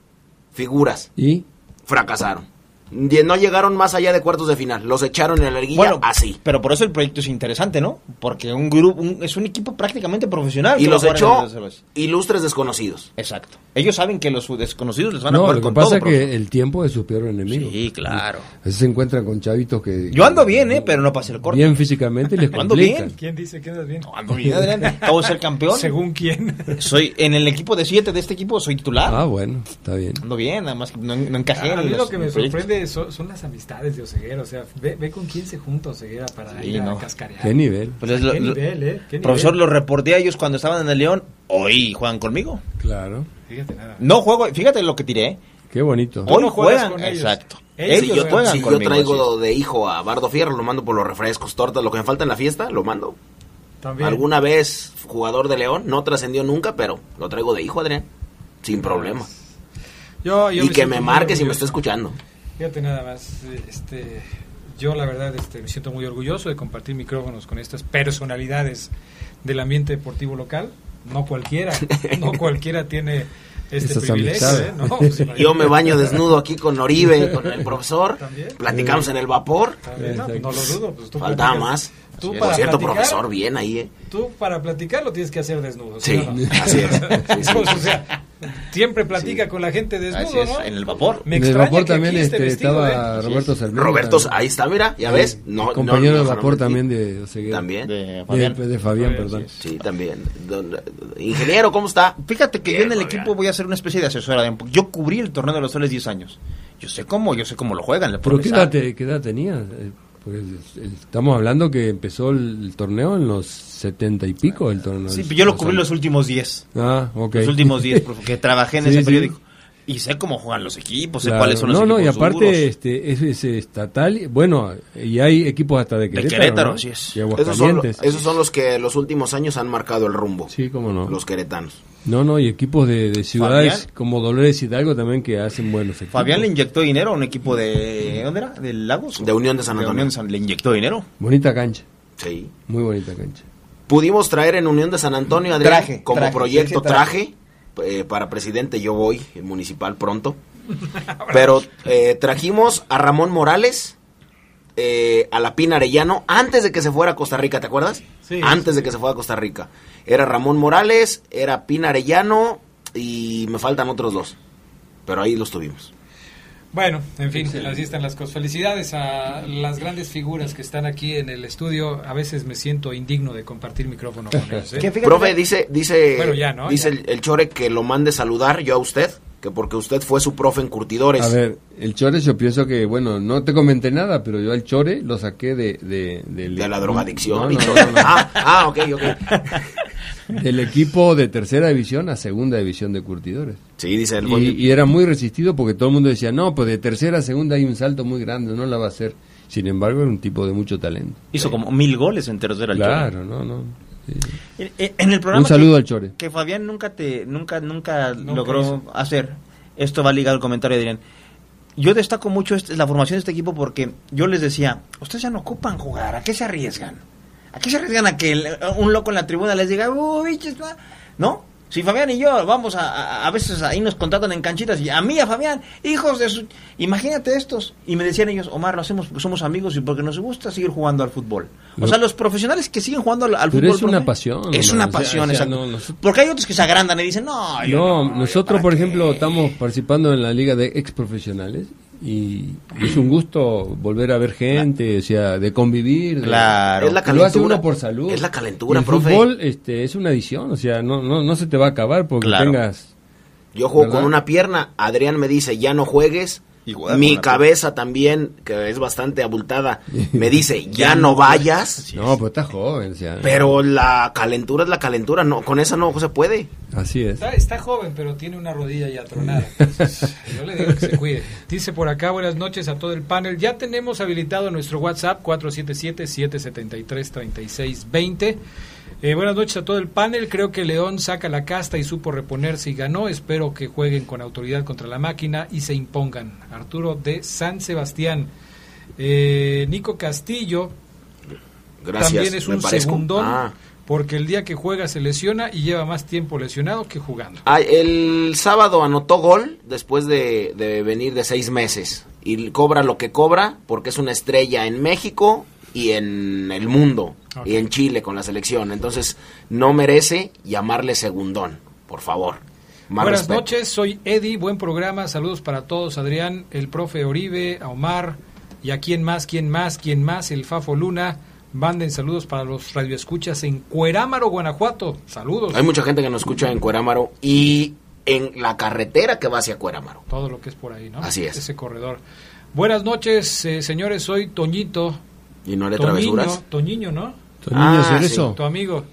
figuras. ¿Y? Fracasaron. No llegaron más allá de cuartos de final. Los echaron en la liguilla Bueno, así. Pero por eso el proyecto es interesante, ¿no? Porque un grupo un- es un equipo prácticamente profesional. Y a los echó ilustres desconocidos. Exacto. Ellos saben que los desconocidos les van a No, jugar lo que con pasa todo. es que el tiempo es su peor enemigo. Sí, claro. A se encuentran con chavitos que... Yo ando bien, ¿eh? Pero no pasé el corte. Bien físicamente y les Ando bien. ¿Quién dice que andas bien? No, ando bien, Adrián. Acabo de ser campeón. Según quién. Soy en el equipo de siete de este equipo, soy titular. Ah, bueno, está bien. Ando bien, nada más que no, no encajé A mí lo que me proyecto. sorprende son, son las amistades de Oseguera. O sea, ve, ve con quién se junta Oseguera para Sí, ir a cascarear. Qué nivel. Pues es lo- ¿Qué lo- nivel, eh? ¿Qué Profesor, nivel? lo reporté a ellos cuando estaban en el León. Hoy juegan conmigo. Claro. Fíjate nada. No juego, fíjate lo que tiré. Qué bonito. Hoy no juegan. con ellos. Exacto. Ellos Ellos, juegan. juegan si yo traigo así de hijo a Bardo Fierro, lo mando por los refrescos, tortas, lo que me falta en la fiesta, lo mando. También. Alguna vez jugador de León, no trascendió nunca, pero lo traigo de hijo, Adrián. Sin problema. Yo, yo Y que me marque si me está escuchando. Fíjate nada más, este, yo la verdad este, me siento muy orgulloso de compartir micrófonos con estas personalidades del ambiente deportivo local. No cualquiera, no cualquiera tiene este Esas privilegio. ¿eh? No, pues, Yo me baño desnudo aquí con Oribe, con el profesor. ¿También? Platicamos en el vapor. También, no, no lo dudo. Pues tú Faltaba platicas- más. Tú Por para cierto, platicar- profesor, bien ahí, ¿eh? Tú para platicar lo tienes que hacer desnudo. Sí, no? así es. Sí, sí. Pues, o sea, siempre platica con la gente desnudo, Así es, ¿no? en el vapor. Me en el extraña vapor que aquí también este, vestido, estaba ¿eh? Roberto Sarmiento. Roberto, también. ahí está, mira, ya ves. No, compañero no, de vapor no, también de Oseguera. También. De De, Fabián. de Fabián, perdón. Sí, también. Don- Ingeniero, ¿cómo está? Fíjate que yo en el equipo voy a ser una especie de asesora. de- Yo cubrí el torneo de los soles 10 años. Yo sé cómo, yo sé cómo lo juegan. ¿Pero qué edad, te- qué edad tenía? Estamos hablando que empezó el, el torneo en los setenta y pico el torneo. Sí, yo lo cubrí los últimos 10. Ah, ok. Los últimos 10, porque trabajé en Sí, ese sí. periódico. Y sé cómo juegan los equipos, sé Claro. cuáles son los no, no, y equipos aparte duros. este, es, es estatal, y- bueno, y hay equipos hasta de Querétaro, Querétaro, ¿no? así es. Y Esos son, esos son los que los últimos años han marcado el rumbo. Sí, cómo no. Los queretanos. No, no, y equipos de, de ciudades Fabián. como Dolores Hidalgo también que hacen buenos equipos. Fabián le inyectó dinero a un equipo de... ¿Dónde era? ¿Del Lagos? De Unión de San De Antonio. Unión de San- Le inyectó dinero. Bonita cancha, Sí. muy bonita cancha. Pudimos traer en Unión de San Antonio, Adrián, Traje, como traje, proyecto traje, eh, para presidente yo voy, municipal pronto. Pero eh, trajimos a Ramón Morales, eh, a la Pina Arellano, antes de que se fuera a Costa Rica, ¿te acuerdas? Sí. Antes de que se fuera a Costa Rica. Era Ramón Morales, era Pina Arellano y me faltan otros dos. Pero ahí los tuvimos. Bueno, en fin, así están las cosas. Felicidades a las grandes figuras que están aquí en el estudio. A veces me siento indigno de compartir micrófono con ellos. ¿eh? Profe, dice, dice, Bueno, ya, ¿no? dice Ya. El, el Chore que lo mande saludar yo a usted, que porque usted fue su profe en curtidores. A ver, el Chore yo pienso que, bueno, no te comenté nada, pero yo al Chore lo saqué de... De, del- de la drogadicción. No, y no, todo. no, no. Ah, ah, ok, ok. Del equipo de tercera división a segunda división de curtidores. Sí, dice el Y, y era muy resistido porque todo el mundo decía, no, pues de tercera a segunda hay un salto muy grande, no la va a hacer. Sin embargo, era un tipo de mucho talento. Hizo como mil goles en tercera al Claro, no, no. Sí. En, el programa Un saludo que, al Chore. que Fabián nunca te nunca nunca, Nunca logró hizo. hacer. Esto va ligado al comentario de Adrián. Yo destaco mucho este- la formación de este equipo porque yo les decía, ustedes ya no ocupan jugar, ¿a qué se arriesgan? ¿A qué se arriesgan a que el- un loco en la tribuna les diga, uy, bichos, va"? ¿no? Si Fabián y yo vamos a, a, a veces ahí nos contratan en canchitas y a mí, a Fabián, hijos de su... Imagínate estos. Y me decían ellos, Omar, lo hacemos porque somos amigos y porque nos gusta seguir jugando al fútbol. O Lo- sea, los profesionales que siguen jugando al, al Pero fútbol... es una profe, pasión, Es una o sea, pasión, o sea, no, nosotros- Porque hay otros que se agrandan y dicen, no, yo No, no, nosotros, ¿para por qué?". ejemplo, estamos participando en la liga de ex profesionales y es un gusto volver a ver gente, o sea, de convivir. de- Claro. Es la Lo calentura. hace uno por salud. Es la calentura, el profe. fútbol este, es una adición, o sea, no, no, no se te va a acabar porque Claro. tengas... Yo juego ¿Verdad? con una pierna, Adrián me dice, ya no juegues. Igual Mi cabeza también, que es bastante abultada, me dice, ya no vayas. No, pues estás joven, Pero la calentura es la calentura, no, con esa no se puede. así es. Está, está joven, pero tiene una rodilla ya tronada. Entonces, yo le digo que se cuide. Dice por acá, buenas noches a todo el panel. Ya tenemos habilitado nuestro WhatsApp 477-773-3620. Eh, buenas noches a todo el panel. Creo que León saca la casta y supo reponerse y ganó. Espero que jueguen con autoridad contra la máquina y se impongan. Arturo de San Sebastián. Eh, Nico Castillo Gracias. también es un segundón. Ah. Porque el día que juega se lesiona y lleva más tiempo lesionado que jugando. Ah, el sábado anotó gol después de, de venir de seis meses y cobra lo que cobra porque es una estrella en México y en el mundo y en Chile con la selección. Entonces no merece llamarle segundón, por favor. Más Buenas respeto. noches, soy Eddie, buen programa, saludos para todos, Adrián, el profe Oribe, a Omar, y a quién más, quién más, quién más, el Fafo Luna, manden saludos para los radioescuchas en Cuerámaro, Guanajuato, saludos. Hay mucha gente que nos escucha en Cuerámaro y en la carretera que va hacia Cuerámaro. Todo lo que es por ahí, ¿no? Así es. Ese corredor. Buenas noches, eh, señores, soy Toñito. ¿Y no haré Toñiño, travesuras? Toñiño, ¿no? Tu niño Ah, sí. Tu amigo.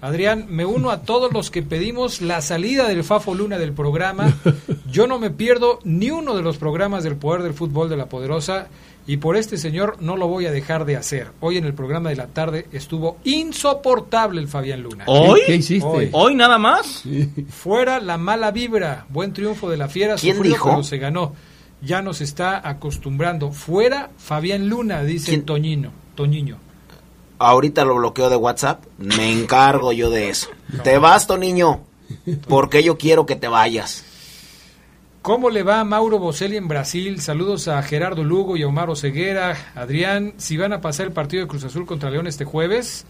Adrián, me uno a todos los que pedimos la salida del Fafo Luna del programa. Yo no me pierdo ni uno de los programas del Poder del Fútbol de la Poderosa y por este señor no lo voy a dejar de hacer. Hoy en el programa de la tarde estuvo insoportable el Fabián Luna. ¿Hoy? ¿Qué hiciste? Hoy. ¿Hoy nada más? Fuera la mala vibra. Buen triunfo de la Fiera. ¿Quién dijo? pero se ganó. Ya nos está acostumbrando. Fuera Fabián Luna, dice ¿Quién? Toñino. Toñiño. Ahorita lo bloqueo de WhatsApp. Me encargo yo de eso. Te vas, niño. Porque yo quiero que te vayas. ¿Cómo le va a Mauro Boselli en Brasil? Saludos a Gerardo Lugo y a Omar Ceguera. Adrián, si van a pasar el partido de Cruz Azul contra León este jueves,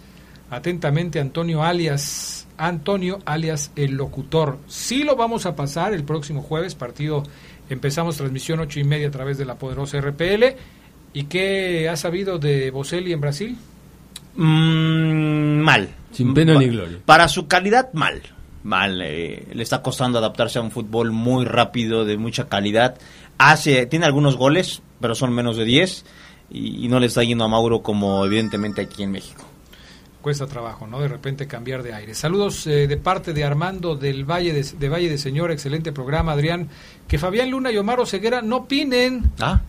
atentamente Antonio alias, Antonio alias el locutor. Sí lo vamos a pasar el próximo jueves, partido, empezamos transmisión ocho y media a través de la poderosa RPL. ¿Y qué ha sabido de Boselli en Brasil? Mm, mal. Sin pena Pa- ni gloria. Para su calidad, mal. Mal. eh, le está costando adaptarse a un fútbol muy rápido, de mucha calidad. Hace, tiene algunos goles, pero son menos de 10. Y, y no le está yendo a Mauro como evidentemente aquí en México. Cuesta trabajo, ¿no? De repente cambiar de aire. Saludos eh, de parte de Armando del Valle de, de Valle de Señor, excelente programa, Adrián. Que Fabián Luna y Omar Ceguera no opinen, Ah,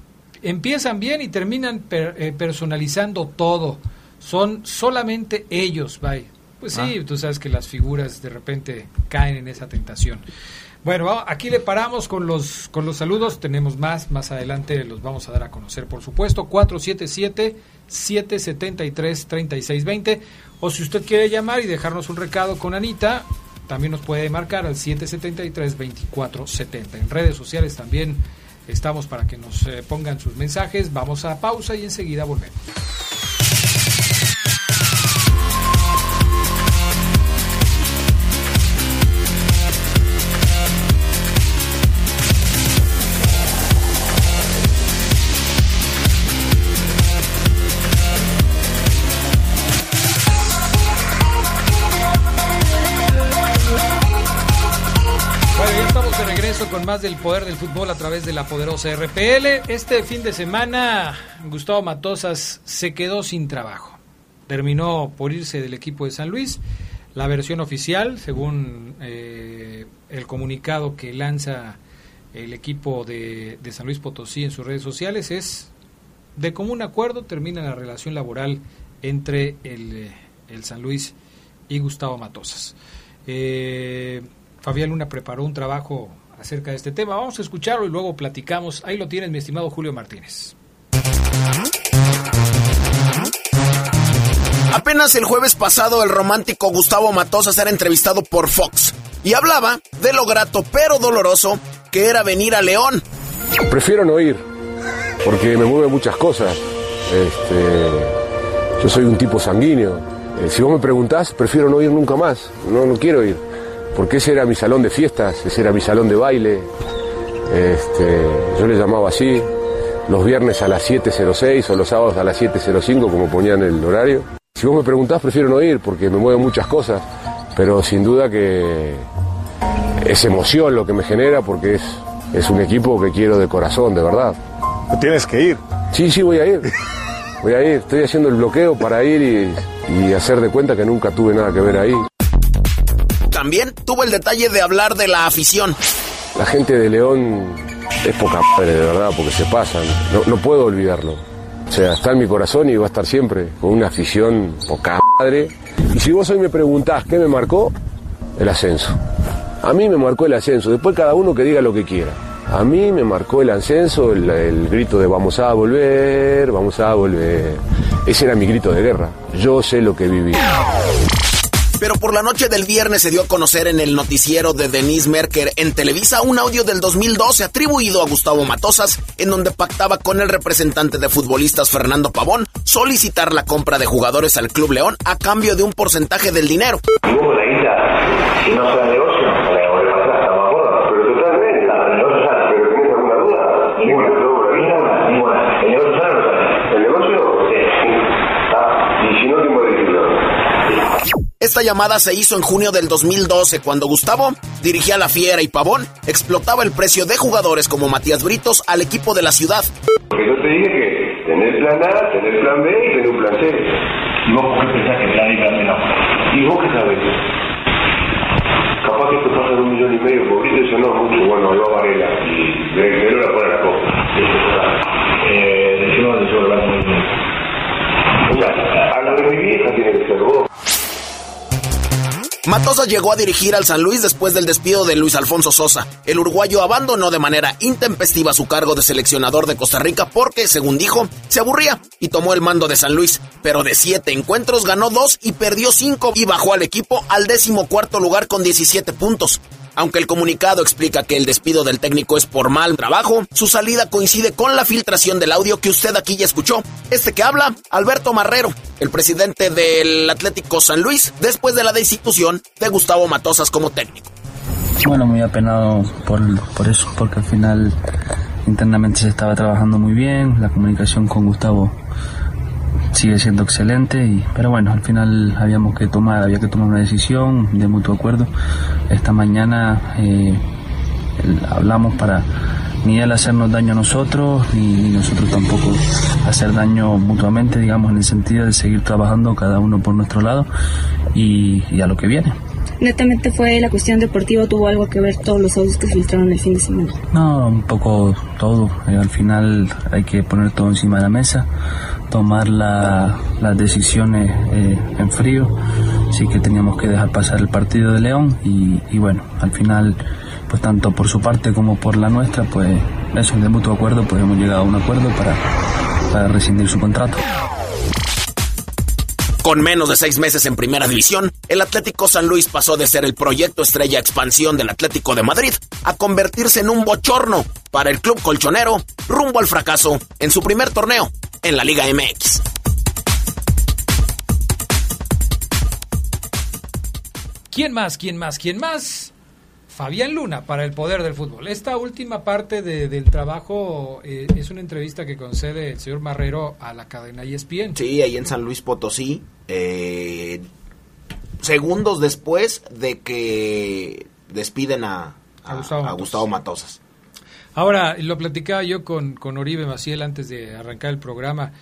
empiezan bien y terminan per- eh, personalizando todo. Son solamente ellos, vaya. Pues sí, tú sabes que las figuras de repente caen en esa tentación. Bueno, aquí le paramos con los con los saludos. Tenemos más, más adelante los vamos a dar a conocer, por supuesto. 477-773-3620. O si usted quiere llamar y dejarnos un recado con Anita, también nos puede marcar al 773-2470. En redes sociales también estamos para que nos eh, pongan sus mensajes. Vamos a pausa y enseguida volvemos. Con más del poder del fútbol a través de la poderosa RPL. Este fin de semana, Gustavo Matosas se quedó sin trabajo. Terminó por irse del equipo de San Luis. La versión oficial, según eh, el comunicado que lanza el equipo de, San Luis Potosí en sus redes sociales, es de común acuerdo termina la relación laboral entre el, eh, San Luis y Gustavo Matosas. Eh, Fabián Luna preparó un trabajo acerca de este tema. Vamos a escucharlo y luego platicamos. Ahí lo tienes, mi estimado Julio Martínez. Apenas el jueves pasado el romántico Gustavo Matosas era entrevistado por Fox y hablaba de lo grato pero doloroso que era venir a León. Prefiero no ir, porque me mueven muchas cosas. Este, yo soy un tipo sanguíneo. Eh, si vos me preguntás, prefiero no ir nunca más. No, no quiero ir. Porque ese era mi salón de fiestas, ese era mi salón de baile. Este, yo le llamaba así. Los viernes a las 7.06 o los sábados a las 7.05, como ponían el horario. Si vos me preguntás, prefiero no ir, porque me mueven muchas cosas. Pero sin duda que es emoción lo que me genera, porque es, es un equipo que quiero de corazón, de verdad. Tienes que ir. Sí, sí, voy a ir. Voy a ir. Estoy haciendo el bloqueo para ir y, y hacer de cuenta que nunca tuve nada que ver ahí. También tuvo el detalle de hablar de la afición. La gente de León es poca madre, de verdad, porque se pasan. No, no puedo olvidarlo. O sea, está en mi corazón y va a estar siempre con una afición poca madre. Y si vos hoy me preguntás qué me marcó, el ascenso. A mí me marcó el ascenso. Después cada uno que diga lo que quiera. A mí me marcó el ascenso, el, el grito de vamos a volver, vamos a volver. Ese era mi grito de guerra. Yo sé lo que viví. Pero por la noche del viernes se dio a conocer en el noticiero de Denise Merker en Televisa un audio del 2012 atribuido a Gustavo Matosas, en donde pactaba con el representante de futbolistas Fernando Pavón solicitar la compra de jugadores al Club León a cambio de un porcentaje del dinero vos la guita, si no se da negocio, la devolver para atrás, estamos de acuerdo. Pero totalmente, la el negocio sale, pero ¿tienes alguna duda? Ninguna, ninguna, ninguna. El negocio sale o no sale. El negocio, sí, sí. Ah, y si no, tengo que decirlo. Esta llamada se hizo en junio del 2012 cuando Gustavo dirigía la Fiera y Pavón explotaba el precio de jugadores como Matías Britos al equipo de la ciudad. Porque yo te dije que tener plan A, tener plan B y tener un plan C. ¿Y vos por qué pensás que plan y plan B no? ¿Y vos qué sabés? Capaz que esto pasa en un millón y medio, poquito, eso no, mucho. Bueno, va Varela y de de la pone la copa. Eh, decimos de sobre la Mira, a la de mi vieja tiene que ser vos. Matosas llegó a dirigir al San Luis después del despido de Luis Alfonso Sosa. El uruguayo abandonó de manera intempestiva su cargo de seleccionador de Costa Rica porque, según dijo, se aburría y tomó el mando de San Luis. Pero de siete encuentros ganó dos y perdió cinco y bajó al equipo al décimo cuarto lugar con 17 puntos. Aunque el comunicado explica que el despido del técnico es por mal trabajo, su salida coincide con la filtración del audio que usted aquí ya escuchó. Este que habla, Alberto Marrero, el presidente del Atlético San Luis, después de la destitución de Gustavo Matosas como técnico. Bueno, muy apenado por, por eso, porque al final internamente se estaba trabajando muy bien, la comunicación con Gustavo sigue siendo excelente, y, pero bueno, al final habíamos que tomar, había que tomar una decisión de mutuo acuerdo. Esta mañana eh, hablamos para ni él hacernos daño a nosotros, ni, ni nosotros tampoco hacer daño mutuamente, digamos, en el sentido de seguir trabajando cada uno por nuestro lado y, y a lo que viene. Netamente fue la cuestión deportiva, tuvo algo que ver todos los audios que filtraron el fin de semana. No, un poco todo. Eh, al final hay que poner todo encima de la mesa, tomar la- las decisiones eh, en frío. Sí que teníamos que dejar pasar el partido de León y, bueno, al final, pues tanto por su parte como por la nuestra, pues eso, de mutuo acuerdo, pues hemos llegado a un acuerdo para rescindir su contrato. Con menos de seis meses en primera división, el Atlético San Luis pasó de ser el proyecto estrella expansión del Atlético de Madrid a convertirse en un bochorno para el club colchonero rumbo al fracaso en su primer torneo en la Liga MX. ¿Quién más? ¿Quién más? ¿Quién más? Fabián Luna para el poder del fútbol. Esta última parte de- del trabajo eh, es una entrevista que concede el señor Marrero a la cadena ESPN. Sí, ahí en San Luis Potosí, eh, segundos después de que despiden a, a- A Gustavo a Matosas. Gustavo Matosas. Ahora, lo platicaba yo con, con Oribe Maciel antes de arrancar el programa.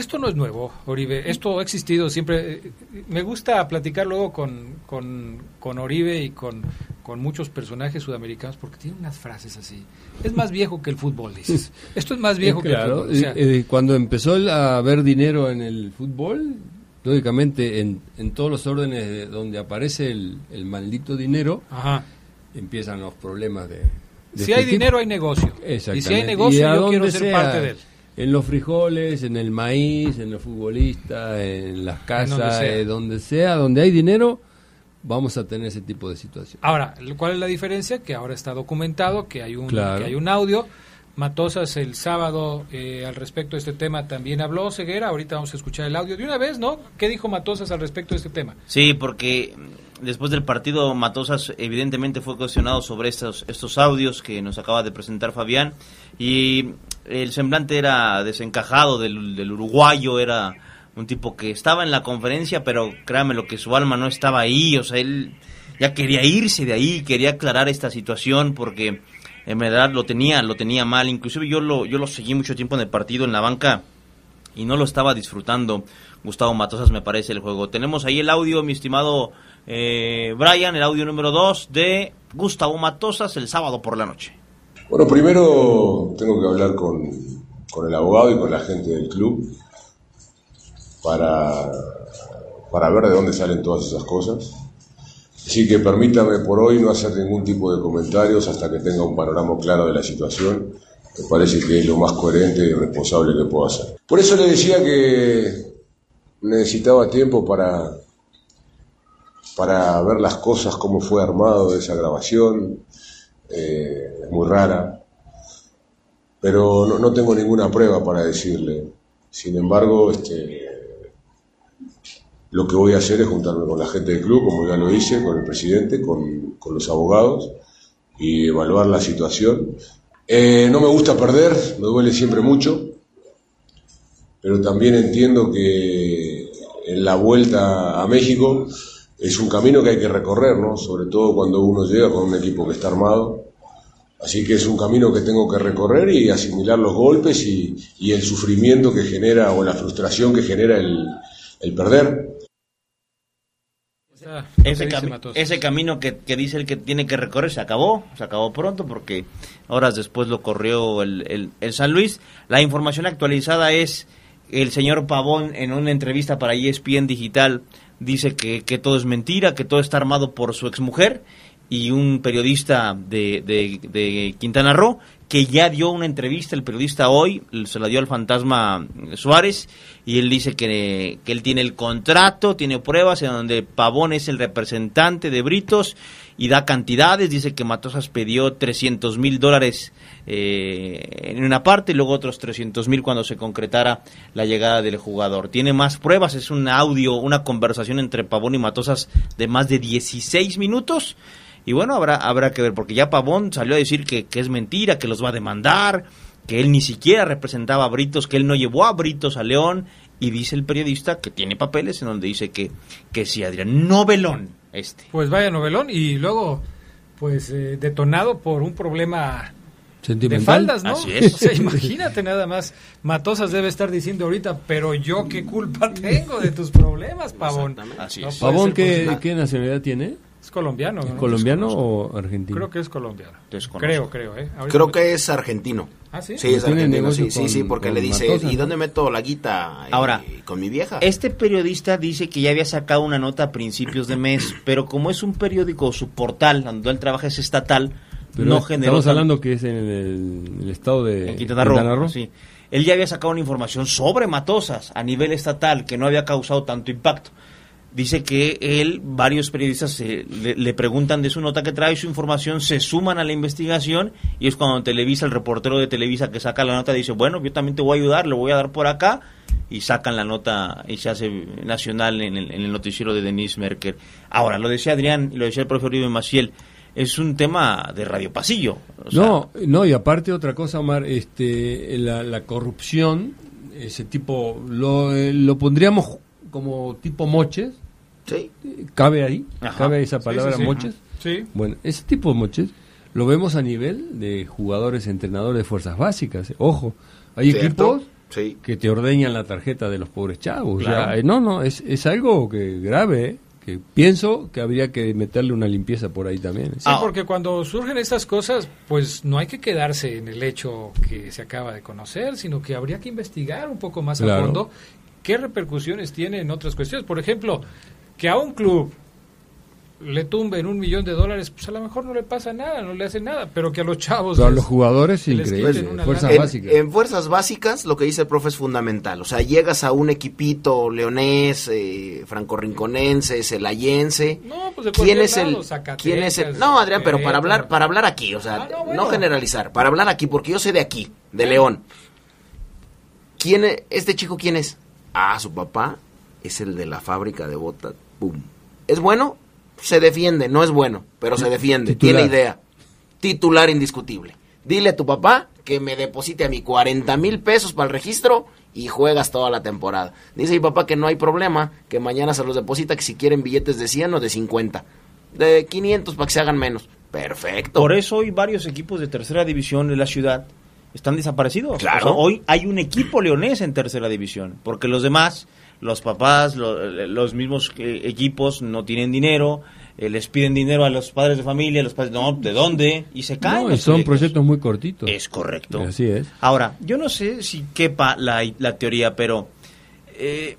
Esto no es nuevo, Oribe. Esto ha existido siempre. Me gusta platicar luego con, con, con Oribe y con, con muchos personajes sudamericanos porque tiene unas frases así. Es más viejo que el fútbol, dices. Esto es más viejo que el Claro, fútbol. O sea, eh, eh, cuando empezó a haber dinero en el fútbol, lógicamente en, en todos los órdenes de donde aparece el, el maldito dinero, Ajá. empiezan los problemas de... de si este hay tipo. dinero, hay negocio. Y si hay negocio, yo quiero ser sea, parte de él. En los frijoles, en el maíz, en los futbolistas, en las casas, donde sea. eh, donde sea, donde hay dinero, vamos a tener ese tipo de situación. Ahora, ¿cuál es la diferencia? Que ahora está documentado, que hay un, Claro. que hay un audio. Matosas el sábado eh, al respecto de este tema también habló Ceguera. Ahorita vamos a escuchar el audio de una vez, ¿no? ¿Qué dijo Matosas al respecto de este tema? Sí, porque después del partido Matosas evidentemente fue cuestionado sobre estos, estos audios que nos acaba de presentar Fabián y el semblante era desencajado del, del uruguayo, era un tipo que estaba en la conferencia, pero créame lo que su alma no estaba ahí, o sea, él ya quería irse de ahí, quería aclarar esta situación porque en verdad lo tenía, lo tenía mal, inclusive yo lo, yo lo seguí mucho tiempo en el partido en la banca y no lo estaba disfrutando Gustavo Matosas me parece el juego. Tenemos ahí el audio, mi estimado eh, Brian, el audio número 2 de Gustavo Matosas el sábado por la noche. Bueno, primero tengo que hablar con, con el abogado y con la gente del club para, para ver de dónde salen todas esas cosas. Así que permítame por hoy no hacer ningún tipo de comentarios hasta que tenga un panorama claro de la situación. Me parece que es lo más coherente y responsable que puedo hacer. Por eso le decía que necesitaba tiempo para, para ver las cosas, cómo fue armado esa grabación. Eh, es muy rara, pero no, no tengo ninguna prueba para decirle. Sin embargo, este, lo que voy a hacer es juntarme con la gente del club, como ya lo hice, con el presidente, con, con los abogados, y evaluar la situación. Eh, no me gusta perder, me duele siempre mucho, pero también entiendo que en la vuelta a México es un camino que hay que recorrer, ¿no? Sobre todo cuando uno llega con un equipo que está armado. Así que es un camino que tengo que recorrer y asimilar los golpes y, y el sufrimiento que genera o la frustración que genera el, el perder. Ese, cami- ese camino que, que dice el que tiene que recorrer se acabó, se acabó pronto porque horas después lo corrió el, el- el San Luis. La información actualizada es el señor Pavón en una entrevista para ESPN Digital dice que, que todo es mentira, que todo está armado por su exmujer y un periodista de, de, de Quintana Roo que ya dio una entrevista, el periodista hoy se la dio al fantasma Suárez y él dice que, que él tiene el contrato, tiene pruebas en donde Pavón es el representante de Britos y da cantidades, dice que Matosas pidió 300 mil dólares eh, en una parte y luego otros 300 mil cuando se concretara la llegada del jugador. Tiene más pruebas, es un audio, una conversación entre Pavón y Matosas de más de 16 minutos. Y bueno, habrá, habrá que ver, porque ya Pavón salió a decir que, que es mentira, que los va a demandar, que él ni siquiera representaba a Britos, que él no llevó a Britos a León, y dice el periodista que tiene papeles en donde dice que, que sí, Adrián, novelón este. Pues vaya novelón y luego, pues eh, detonado por un problema de faldas, ¿no? Así es. O sea, imagínate nada más. Matosas debe estar diciendo ahorita, pero yo qué culpa tengo de tus problemas, Pavón. Así es. ¿Pavón qué, qué nacionalidad tiene? Es colombiano. ¿Es ¿no? colombiano o argentino? Creo que es colombiano. Desconozco. Creo, creo, ¿eh? Ahorita Creo que es argentino. ¿Ah, sí? Sí, es argentino, sí, sí, con- sí, porque le dice, ¿y dónde meto la guita? Eh, Ahora, con mi vieja. Este periodista dice que ya había sacado una nota a principios de mes, pero como es un periódico, su portal, donde él trabaja es estatal, Pero no generó... estamos hablando que es en el, el estado de en Quintana Roo, sí. Él ya había sacado una información sobre Matosas a nivel estatal que no había causado tanto impacto. Dice que él, varios periodistas eh, le, le preguntan de su nota que trae su información, se suman a la investigación y es cuando Televisa, el reportero de Televisa que saca la nota, dice, bueno, yo también te voy a ayudar, le voy a dar por acá y sacan la nota y se hace nacional en el, en el noticiero de Denise Merker. Ahora, lo decía Adrián y lo decía el profesor Uribe Maciel, es un tema de radio pasillo. No, no, y aparte otra cosa, Omar, este, la, la corrupción, ese tipo, lo, eh, lo pondríamos como tipo moches. Sí. ¿Cabe ahí? Ajá. ¿Cabe esa palabra sí, sí. moches? Sí. Bueno, ese tipo de moches lo vemos a nivel de jugadores, entrenadores de fuerzas básicas. Ojo, hay ¿Cierto? equipos Sí. que te ordeñan la tarjeta de los pobres chavos. O sea, Claro. eh, no, no, es, es algo que grave, eh, que pienso que habría que meterle una limpieza por ahí también. Sí, porque cuando surgen estas cosas, pues no hay que quedarse en el hecho que se acaba de conocer, sino que habría que investigar un poco más a fondo qué repercusiones tiene en otras cuestiones. Por ejemplo, que a un club le tumben un millón de dólares, pues a lo mejor no le pasa nada, no le hace nada, pero que a los chavos... Pero a los jugadores, increíble. Fuerzas en, básicas. en fuerzas básicas, lo que dice el profe es fundamental. O sea, llegas a un equipito leonés, eh, franco-rinconense, celayense. No, pues de ¿Quién cualquier es el lado, quién es el No, Adrián, pero para hablar para hablar aquí, o sea, Ah, no, no, generalizar, para hablar aquí porque yo sé de aquí, de León. ¿Quién es, este chico quién es? Ah, su papá es el de la fábrica de botas. Pum. ¿Es bueno? Se defiende, no es bueno, pero se defiende, Titular. tiene idea. Titular indiscutible. Dile a tu papá que me deposite a mí 40 mil pesos para el registro y juegas toda la temporada. Dice mi papá que no hay problema, que mañana se los deposita, que si quieren billetes de 100 o de 50. De 500 para que se hagan menos. Perfecto. Por eso hoy varios equipos de tercera división de la ciudad están desaparecidos. Claro. O sea, hoy hay un equipo leonés en tercera división, porque los demás, los papás, lo- los mismos eh, equipos no tienen dinero, eh, les piden dinero a los padres de familia, los padres, no, ¿de dónde? Y se caen. No, y los son proyectos. proyectos muy cortitos. Es correcto. Así es. Ahora, yo no sé si quepa la, la teoría, pero eh,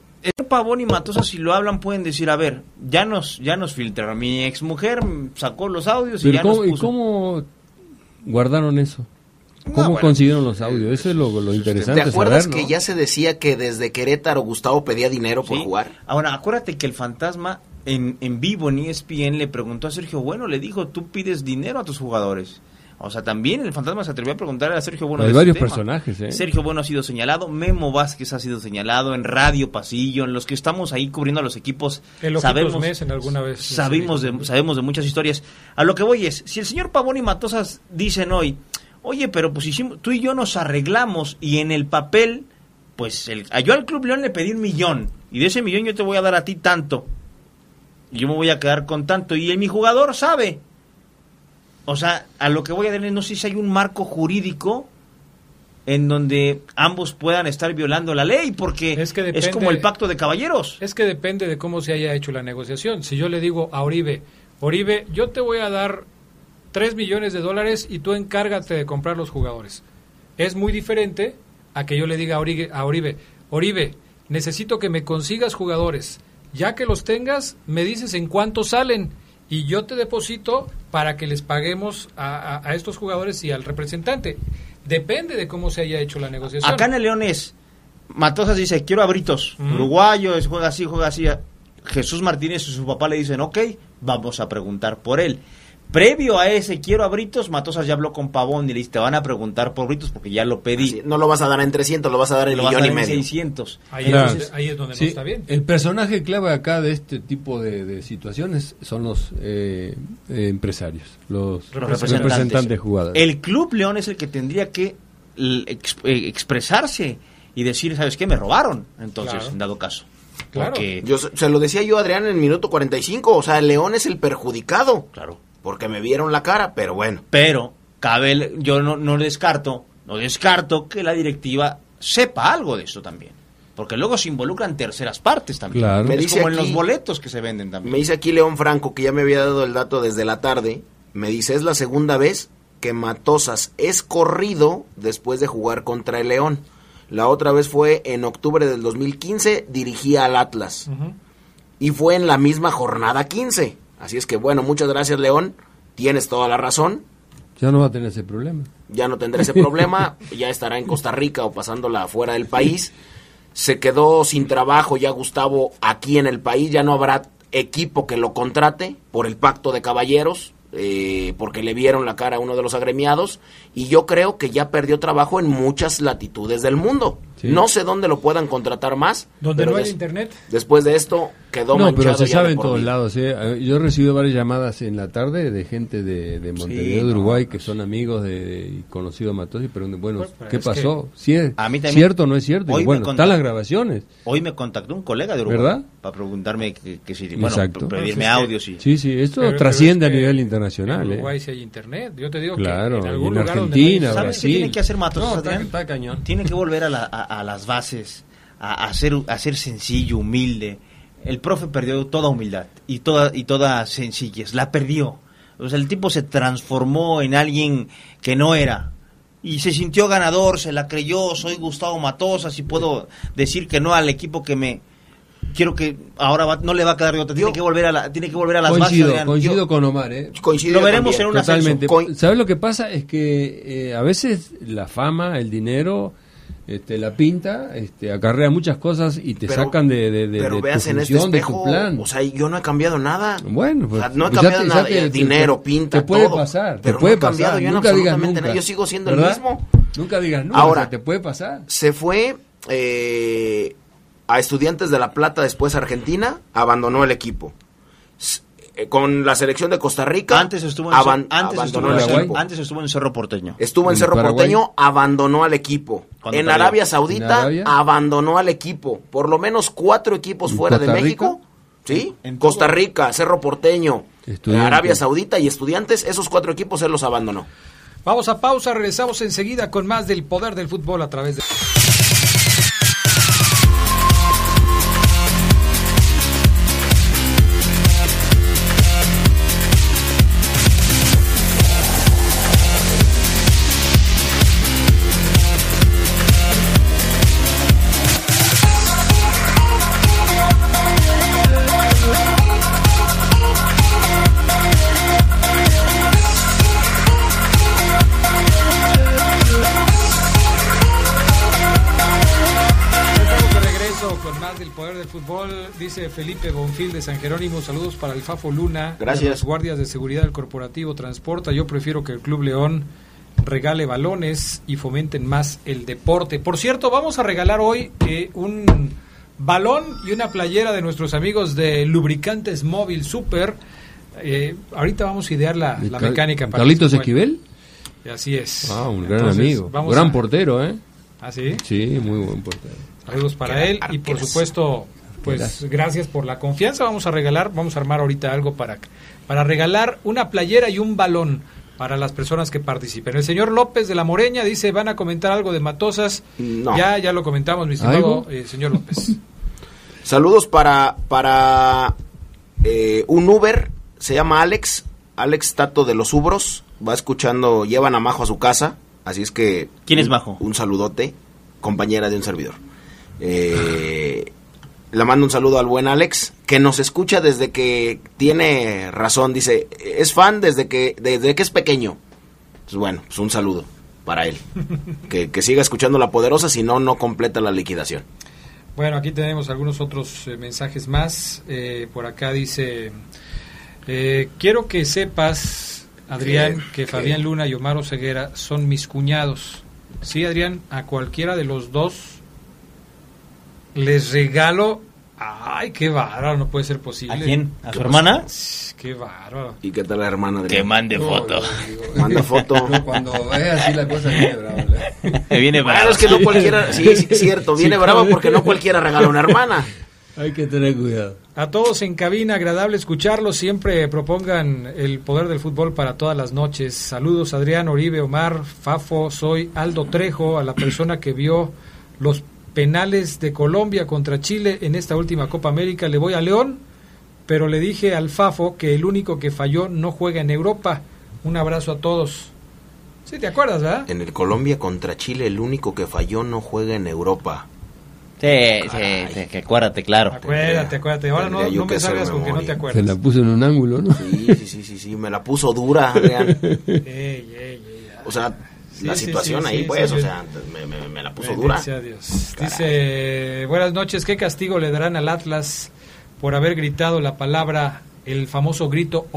Pavón y Matosa si lo hablan pueden decir, a ver, ya nos ya nos filtraron. Mi exmujer sacó los audios y Pero ya ¿cómo, nos ¿y puso. cómo guardaron eso? No, ¿Cómo bueno. consiguieron los audios? Eso es lo, lo interesante ¿Te acuerdas saber, que ¿no? ya se decía que desde Querétaro Gustavo pedía dinero por Sí. jugar? Ahora, acuérdate que el fantasma en, en vivo en ESPN le preguntó a Sergio Bueno, le dijo, tú pides dinero a tus jugadores. O sea, también el fantasma se atrevió a preguntarle a Sergio Bueno. Hay de varios tema. personajes, ¿eh? Sergio Bueno ha sido señalado, Memo Vázquez ha sido señalado, en Radio Pasillo, en los que estamos ahí cubriendo a los equipos. El sabemos, Mes en alguna vez. sabemos, de, sabemos de muchas historias. A lo que voy es, si el señor Pavón y Matosas dicen hoy, oye, pero pues hicimos, tú y yo nos arreglamos y en el papel, pues el, yo al Club León le pedí un millón y de ese millón yo te voy a dar a ti tanto. yo me voy a quedar con tanto. Y mi jugador sabe. O sea, a lo que voy a tener, no sé si hay un marco jurídico en donde ambos puedan estar violando la ley, porque es, que depende- como el pacto de caballeros. Es que depende de cómo se haya hecho la negociación. Si yo le digo a Oribe, Oribe, yo te voy a dar 3 millones de dólares y tú encárgate de comprar los jugadores. Es muy diferente a que yo le diga a Oribe, a Oribe, Oribe, necesito que me consigas jugadores. Ya que los tengas, me dices en cuánto salen y yo te deposito para que les paguemos a, a- a estos jugadores y al representante. Depende de cómo se haya hecho la negociación. Acá en el León es, Matosas dice, quiero a Britos, Ujú. uruguayo, es- juega así, juega así. Jesús Martínez y su papá le dicen, ok, vamos a preguntar por él. Previo a ese quiero a Britos, Matosas ya habló con Pavón y le dice, te van a preguntar por Britos porque ya lo pedí. No lo vas a dar en 300, lo vas a dar en Lo vas a millón y en medio. 600. Ahí, Claro. es, donde, ahí es donde Sí, no está bien. El personaje clave acá de este tipo de, de situaciones son los eh, eh, empresarios, los, Los representantes. de jugadores. El Club León es el que tendría que l- ex- eh, expresarse y decir, ¿sabes qué? Me robaron. Entonces, Claro. en dado caso. Claro. Porque Yo se lo decía yo a Adrián en el minuto 45, o sea, el León es el perjudicado. Claro. Porque me vieron la cara, pero bueno. Pero cabe, el- yo no, no descarto, no descarto que la directiva sepa algo de eso también. Porque luego se involucran terceras partes también. Claro. Me Es dice como en aquí- los boletos que se venden también. Me dice aquí León Franco, que ya me había dado el dato desde la tarde. Me dice, es la segunda vez que Matosas es corrido después de jugar contra el León. La otra vez fue en octubre del 2015, dirigía al Atlas. Y fue en la misma jornada 15. Así es que bueno, muchas gracias León, tienes toda la razón. Ya no va a tener ese problema. ya no tendrá ese problema, ya estará en Costa Rica o pasándola fuera del país. Se quedó sin trabajo ya Gustavo aquí en el país, ya no habrá equipo que lo contrate por el pacto de caballeros, eh, porque le vieron la cara a uno de los agremiados, y yo creo que ya perdió trabajo en muchas latitudes del mundo. Sí. No sé dónde lo puedan contratar más. Donde pero no hay des- internet. Después de esto quedó No, manchado pero se sabe en todos lados. ¿eh? Eh, Yo he recibido varias llamadas en la tarde de gente de, de Montevideo, Sí, de no, Uruguay, que son amigos de, y conocidos de Matos y preguntan, bueno, Pues, ¿qué es pasó? ¿Sí es a mí también- cierto o no es cierto? Y bueno, están las grabaciones. Hoy me contactó un colega de Uruguay ¿Verdad? para preguntarme que, que si, bueno, Exacto. pedirme Pues y... Sí, sí, esto Pero- pero trasciende es a nivel internacional. En ¿eh? Uruguay si hay internet. Yo te digo Claro, que en y algún en lugar donde Argentina, hay- ¿Sabes qué Brasil. tiene que hacer Matos, No, está- Adrián? está cañón. Tiene que volver a, la- a- a las bases, a, a ser, a ser sencillo, humilde. El profe perdió toda humildad y toda, y toda sencillez, la perdió. O sea, el tipo se transformó en alguien que no era. Y se sintió ganador, se la creyó, soy Gustavo Matosas y puedo decir que no al equipo que me... Quiero que ahora va- no le va a quedar de otra, tiene que volver a la, tiene que volver a las Coincido, bases. Coincido Yo- con Omar, ¿eh? Coincido Lo veremos también. en un. Totalmente. ¿Sabes lo que pasa? Es que eh, a veces la fama, el dinero, este, la pinta, este, acarrea muchas cosas y te Pero- sacan de, de, de- pero de veas tu en este función, de tu espejo, plan. o sea, yo no he cambiado nada. Bueno, pues, O sea, no he pues cambiado te- ya nada, te- el te- dinero, te- pinta, te puede todo, pasar, te pero puede no he cambiado pasar, yo en nunca digas absolutamente nunca, nada, yo sigo siendo el mismo. Nunca digas nunca, Ahora, o sea, te puede pasar. Se fue eh, a Estudiantes de La Plata, después a Argentina, abandonó el equipo. Eh, Con la selección de Costa Rica, Antes estuvo en, antes abandonó estuvo en el equipo. antes estuvo en Cerro Porteño. Estuvo en ¿En Cerro Paraguay? Porteño, abandonó al equipo. Cuando En. Arabia Saudita, ¿En Arabia? abandonó al equipo. Por lo menos cuatro equipos ¿En fuera de México. ¿Sí? En Costa Rica, Cerro Porteño, Estudiantes. Arabia Saudita y Estudiantes, esos cuatro equipos él los abandonó. Vamos a pausa, regresamos enseguida con más del poder del fútbol a través de Dice Felipe Bonfil de San Jerónimo. Saludos para el Fafo Luna. Gracias. Los guardias de seguridad del corporativo Transporta. Yo prefiero que el Club León regale balones y fomenten más el deporte. Por cierto, vamos a regalar hoy eh, un balón y una playera de nuestros amigos de Lubricantes Móvil Super. Eh, ahorita vamos a idear la, la mecánica para Carlitos. Esquivel. Así es. Ah, un gran Entonces, amigo. vamos Gran a- portero, ¿eh? ¿Ah, sí? Sí, muy buen portero. Saludos para él y por supuesto Pues Gracias. gracias por la confianza. Vamos a regalar, vamos a armar ahorita algo para, para regalar una playera y un balón para las personas que participen. El señor López de la Moreña dice, van a comentar algo de Matosas. No. Ya, ya lo comentamos, mi estimado eh, señor López. Saludos para, para eh, un Uber, se llama Alex, Alex Tato de los Ubros, va escuchando, llevan a Majo a su casa, así es que... ¿Quién es un- Majo? Un saludote, compañera de un servidor. Eh, le mando un saludo al buen Alex, que nos escucha desde que tiene razón, dice, es fan desde que, desde que es pequeño. Pues bueno, pues un saludo para él. Que, que siga escuchando La Poderosa, si no, no completa la liquidación. Bueno, aquí tenemos algunos otros eh, mensajes más. Eh, por acá dice, eh, quiero que sepas, Adrián, ¿Qué? que Fabián Luna y Omar Ceguera son mis cuñados. Sí, Adrián, a cualquiera de los dos les regalo... Ay, qué bárbaro, no puede ser posible. ¿A quién? ¿A ¿Qué su hermana? Qué bárbaro. ¿Y qué tal la hermana? Adrián? Que mande No, foto. digo- Manda foto. No, cuando es así la cosa viene Me viene Bueno, bravo. es que no cualquiera, sí, es cierto, viene Sí, bravo cabrón. porque no cualquiera regala una hermana. Hay que tener cuidado. A todos en cabina, agradable escucharlos. Siempre propongan el poder del fútbol para todas las noches. Saludos, Adrián Oribe, Omar, Fafo. Soy Aldo Trejo, a la persona que vio los penales de Colombia contra Chile en esta última Copa América. Le voy a León, pero le dije al Fafo que el único que falló no juega en Europa. Un abrazo a todos. Sí, ¿te acuerdas, verdad? En el Colombia contra Chile, el único que falló no juega en Europa. Sí, sí, sí, que acuérdate, claro. Acuérdate, acuérdate. Ahora no, no me salgas con que no te memoria. Se acuerdas. la puso en un ángulo, ¿no? Sí, sí, sí, sí, sí, me la puso dura, Adrián. Ey, ey, ey. O sea, Sí, la situación sí, ahí, pues, o sea, me, me- me la puso dura. Sea Dios. Dice, buenas noches, ¿qué castigo le darán al Atlas por haber gritado la palabra, el famoso grito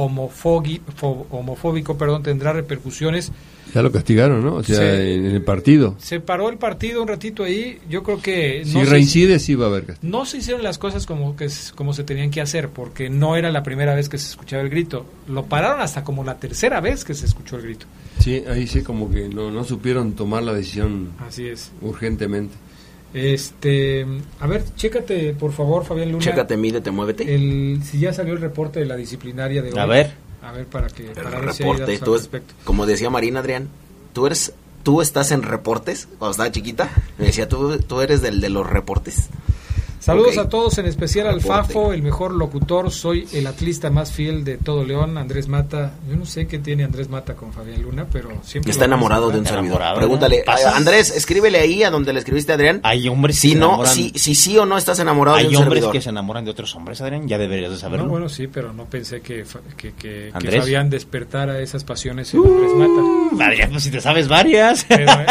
homofóbico, perdón, tendrá repercusiones? Ya lo castigaron, ¿no? O sea, Sí. en, el partido. Se paró el partido un ratito ahí, yo creo que... Si no se- reincide, sí va a haber castigo. no se hicieron las cosas como que como se tenían que hacer porque no era la primera vez que se escuchaba el grito lo pararon hasta como la tercera vez que se escuchó el grito Sí, ahí sí como que no, no supieron tomar la decisión así es urgentemente. Este a ver chécate por favor Fabián Luna Chécate, mídete, muévete. el si ya salió el reporte de la disciplinaria de hoy A ver. a ver para que El para ver si hay reporte, tú es- como decía Marina, Adrián, tú eres, tú estás en reportes, cuando estaba chiquita, me decía, tú, tú eres del de los reportes. Saludos a todos, en especial al. Fafo, el mejor locutor. Soy el atlista más fiel de todo León, Andrés Mata. Yo no sé qué tiene Andrés Mata con Fabián Luna, pero siempre. Está enamorado de un servidor. Pregúntale, ¿no? Andrés, escríbele ahí a donde le escribiste a Adrián. Hay hombres que Si se no, enamoran. si, si sí o no estás enamorado de Hay un hombres servidor. que se enamoran de otros hombres, Adrián. Ya deberías de saberlo. No, bueno, sí, pero no pensé que, que, que, que ¿Andrés? Fabián despertara esas pasiones en Andrés Mata. Adrián, pues si te sabes varias. Pero, eh,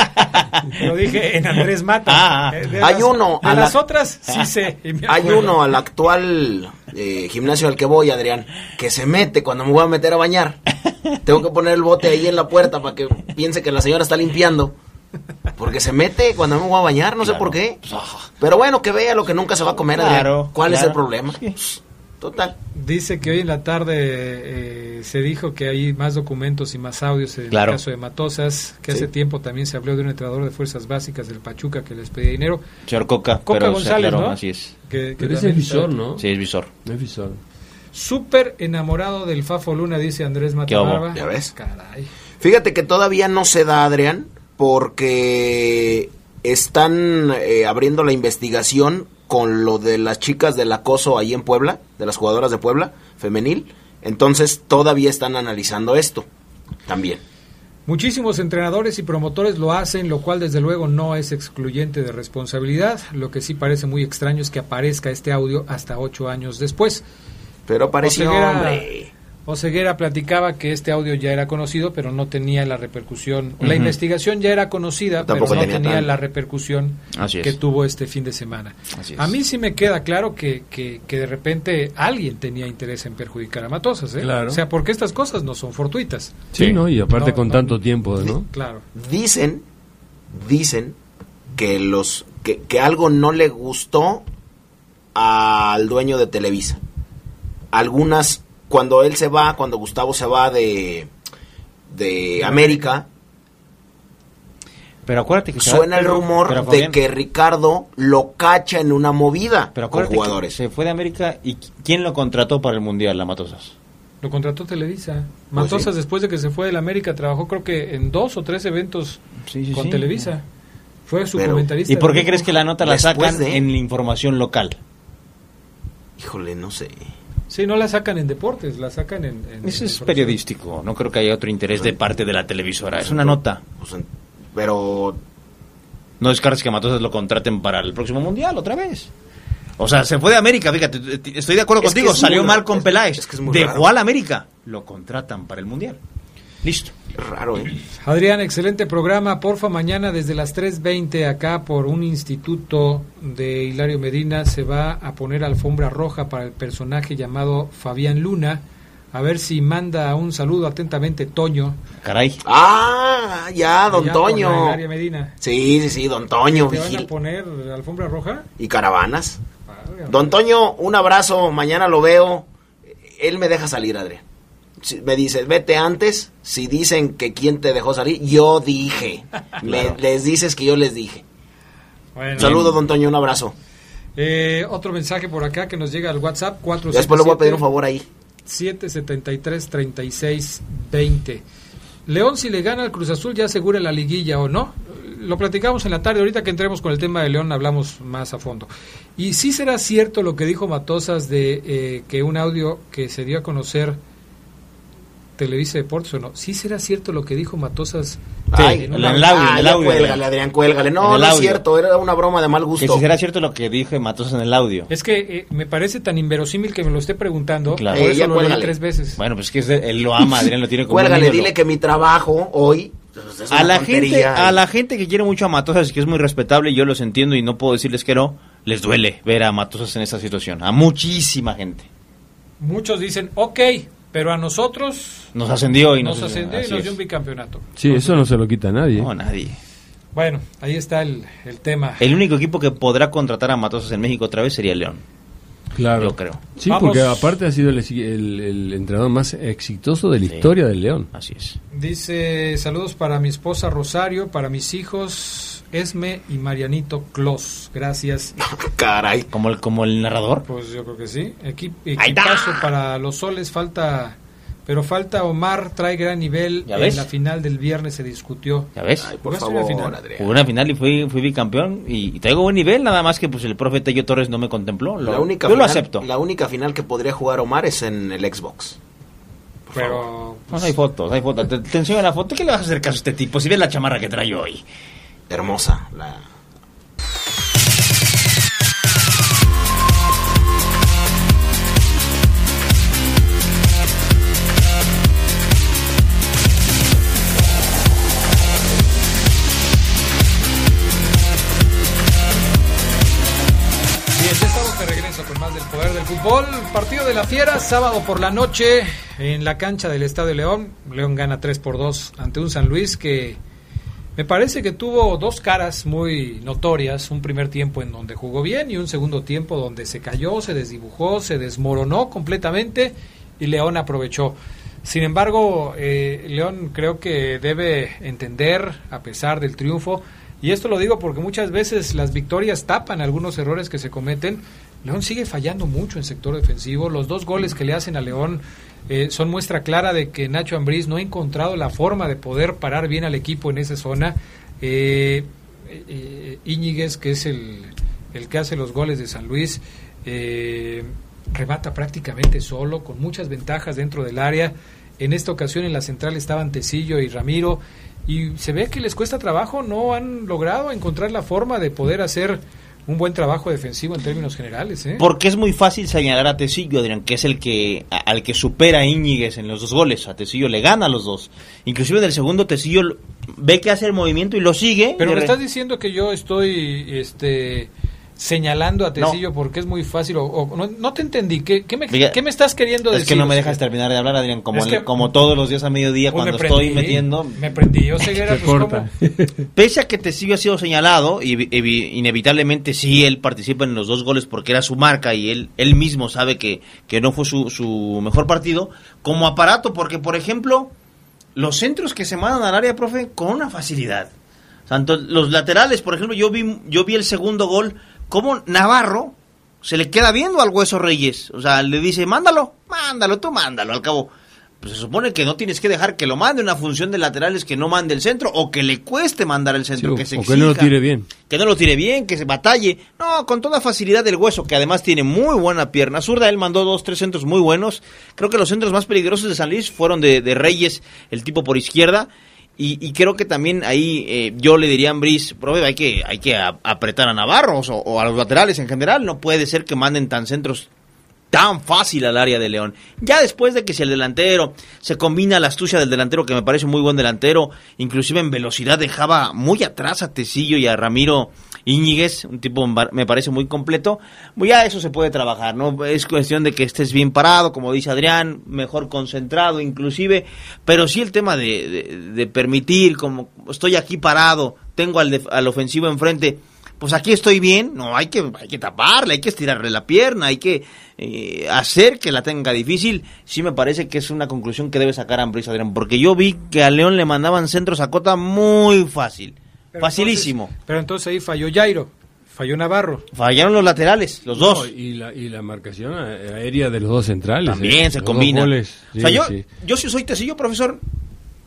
lo dije en Andrés Mata. Ah, ah. Eh, de Hay las- uno De a la- las otras, sí sé. Hay uno al actual eh, gimnasio al que voy, Adrián, que se mete cuando me voy a meter a bañar. Tengo que poner el bote ahí en la puerta para que piense que la señora está limpiando. Porque se mete cuando me voy a bañar, no sé por qué. Pero bueno, que vea lo que nunca se va a comer, Adrián. Claro, ¿Cuál es el problema? Pues, Total. Dice que hoy en la tarde eh, se dijo que hay más documentos y más audios en Claro. el caso de Matosas, que Sí. hace tiempo también se habló de un entrenador de fuerzas básicas del Pachuca que les pedía dinero. Señor Coca. Coca pero se González, aclaró, ¿no? Así es. Que, que es también visor, está ¿no? Sí, es visor. Es visor. Súper enamorado del Fafo Luna, dice Andrés. Matabarba. ¿Ya ves? Caray. Fíjate que todavía no se da, Adrián, porque están eh, abriendo la investigación con lo de las chicas del acoso ahí en Puebla, de las jugadoras de Puebla, femenil. Entonces todavía están analizando esto también. Muchísimos entrenadores y promotores lo hacen, lo cual desde luego no es excluyente de responsabilidad. Lo que sí parece muy extraño es que aparezca este audio hasta ocho años después. Pero pareció, Oseguera- hombre. Oseguera platicaba que este audio ya era conocido, pero no tenía la repercusión. La investigación ya era conocida, pero no tenía la repercusión Así es. que tuvo este fin de semana. Así es. A mí sí me queda claro que, que, que de repente alguien tenía interés en perjudicar a Matosas. ¿eh? Claro. O sea, porque estas cosas no son fortuitas. Sí, ¿no? Y aparte No, con no. tanto tiempo, ¿no? Claro. Dicen, dicen que los que, que algo no le gustó al dueño de Televisa. Algunas, cuando él se va, cuando Gustavo se va de, de América, Pero acuérdate que se va- Suena el rumor pero, de que Ricardo lo cacha en una movida pero con jugadores. se fue de América y ¿quién lo contrató para el Mundial, la Matosas? Lo contrató Televisa. Pues Matosas, sí. después de que se fue del América, trabajó creo que en dos o tres eventos con sí. Televisa. Fue su Pero- comentarista. ¿Y por de qué crees que la nota la sacan de- en la información local? Híjole, no sé. Sí, no la sacan en deportes, la sacan en... en- Eso en es periodístico, no creo que haya otro interés de parte de la televisora. Es una nota. Pues, Pero No descartes que Matosas lo contraten para el próximo Mundial otra vez. O sea, se fue de América, fíjate, estoy de acuerdo Es contigo, es salió mal con Peláez. es que es muy Dejó raro. al América, lo contratan para el Mundial. Listo. Raro, ¿eh? Adrián, excelente programa. Porfa, mañana desde las 3.20 acá por un instituto de Hilario Medina se va a poner alfombra roja para el personaje llamado Fabián Luna. A ver si manda un saludo atentamente Toño. Caray. Ah, ya, don Allá Toño. Hilario Medina. Sí, sí, sí, don Toño. ¿Te van a vigil- poner alfombra roja? Y caravanas. Don Toño, un abrazo, mañana lo veo. Él me deja salir, Adrián. Si- Me dice, vete antes. Si dicen que quién te dejó salir, yo dije. Claro. les dices que yo les dije. Bueno. Saludos, don Toño, un abrazo. Eh, otro mensaje por acá que nos llega al WhatsApp. 4 Después le voy a pedir un favor ahí. 773 36 20. León, si le gana al Cruz Azul, ya asegura la liguilla o no. Lo platicamos en la tarde. Ahorita que entremos con el tema de León, hablamos más a fondo. Y sí será cierto lo que dijo Matosas de eh, que un audio que se dio a conocer Televisa Deportes o no. Sí será cierto lo que dijo Matosas. Ay, en el audio, Ah, el audio. cuélgale, Adrián, cuélgale. No, no es cierto, era una broma de mal Que gusto. si será cierto lo que dijo Matosas en el audio. Es que eh, me parece tan inverosímil que me lo esté preguntando. Claro. Por Eh, eso lo leí tres veces. Bueno, pues que es de- él lo ama, Adrián lo tiene como Cuélgale, dile que mi trabajo hoy pues, a la gente a la gente que quiere mucho a Matosas que es muy respetable yo los entiendo y no puedo decirles que no les duele ver a Matosas en esta situación a muchísima gente Muchos dicen, ok, pero a nosotros nos ascendió y nos nos, ascendió y nos dio un bicampeonato. Sí, eso no se lo quita a nadie. no nadie Bueno, ahí está el, el tema. el único equipo que podrá contratar a Matosas en México otra vez sería el León Claro. yo creo Sí, Vamos. porque aparte ha sido el, el- el entrenador más exitoso de la historia del León. así es Dice, saludos para mi esposa Rosario, para mis hijos Esme y Marianito Clos. Gracias. Caray. como el como el narrador Pues yo creo que sí. Equi- Ahí está. equipazo para los soles, falta... Pero falta Omar, trae gran nivel. ¿Ya en la final del viernes se discutió. ya ves Ay, por ¿Jugaste una favor, final? Adrián. Jugué una final y fui, fui bicampeón y, y traigo buen nivel, nada más que pues el profe Tello Torres no me contempló. Lo- La única yo lo final- acepto. La única final que podría jugar Omar es en el Xbox. Por favor. Pero No, hay fotos, hay fotos. Te, te enseño la foto. ¿Qué le vas a hacer caso a este tipo? Si ves la chamarra que trae hoy. Hermosa. La... fútbol. Partido de la Fiera, sábado por la noche en la cancha del Estadio León. León gana 3 por 2 ante un San Luis que me parece que tuvo dos caras muy notorias. Un primer tiempo en donde jugó bien y un segundo tiempo donde se cayó, se desdibujó, se desmoronó completamente y León aprovechó. Sin embargo, eh, León creo que debe entender, a pesar del triunfo, y esto lo digo porque muchas veces las victorias tapan algunos errores que se cometen. León sigue fallando mucho en sector defensivo. Los dos goles que le hacen a León eh, son muestra clara de que Nacho Ambriz no ha encontrado la forma de poder parar bien al equipo en esa zona. Eh, eh, Íñiguez, que es el, el que hace los goles de San Luis, eh, remata prácticamente solo, con muchas ventajas dentro del área. En esta ocasión en la central estaban Tecillo y Ramiro y se ve que les cuesta trabajo, no han logrado encontrar la forma de poder hacer un buen trabajo defensivo en términos generales. ¿eh? Porque es muy fácil señalar a Tecillo, Adrián, que es el que a- al que supera a Íñiguez en los dos goles. A Tecillo le gana a los dos. Inclusive en el segundo Tecillo ve que hace el movimiento y lo sigue. Pero me re- estás diciendo que yo estoy este señalando a Tecillo porque es muy fácil o, o- no, no te entendí. ¿Qué, qué me, Diga, qué me estás queriendo Es decir? que no me dejas terminar de hablar, Adrián, como, Es que- como todos los días a mediodía Pues me cuando estoy metiendo. Me prendí yo ceguera, pues, corta. Pese a que Tecillo ha sido señalado, y evi- evi- inevitablemente sí él participa en los dos goles porque era su marca y él, él mismo sabe que, que no fue su, su mejor partido, como aparato, porque por ejemplo, los centros que se mandan al área, profe, con una facilidad. O sea, entonces, los laterales, por ejemplo, yo vi, yo vi el segundo gol, como Navarro se le queda viendo al Hueso Reyes. O sea, le dice, mándalo, mándalo, tú mándalo. Al cabo, pues se supone que no tienes que dejar que lo mande una función de laterales que no mande el centro o que le cueste mandar el centro, Sí, que se o que no lo tire bien. Que no lo tire bien, que se batalle. No, con toda facilidad del Hueso, que además tiene muy buena pierna zurda. Él mandó dos, tres centros muy buenos. Creo que los centros más peligrosos de San Luis fueron de, de Reyes, el tipo por izquierda. Y, y creo que también ahí eh, yo le diría a Ambris, hay que, hay que apretar a Navarros o, o a los laterales en general. No puede ser que manden tan centros tan fácil al área de León. Ya después de que si el delantero se combina la astucia del delantero, que me parece muy buen delantero, inclusive en velocidad dejaba muy atrás a Tecillo y a Ramiro Íñiguez, un tipo me parece muy completo, pues ya eso se puede trabajar, ¿no? Es cuestión de que estés bien parado, como dice Adrián, mejor concentrado inclusive, pero sí el tema de, de- de permitir, como estoy aquí parado, tengo al, def- al ofensivo enfrente, pues aquí estoy bien, no, hay que, hay que taparle, hay que estirarle la pierna, hay que eh, hacer que la tenga difícil. Sí me parece que es una conclusión que debe sacar Ambris Adrián, porque yo vi que a León le mandaban centros a Cota muy fácil, Pero facilísimo. entonces- pero entonces ahí falló Jairo, falló Navarro. Fallaron los laterales, los dos. No, y, la, y la marcación aérea de los dos centrales. También eh, se combina. goles, o sea, sí, yo, sí. yo si soy Tecillo, profesor,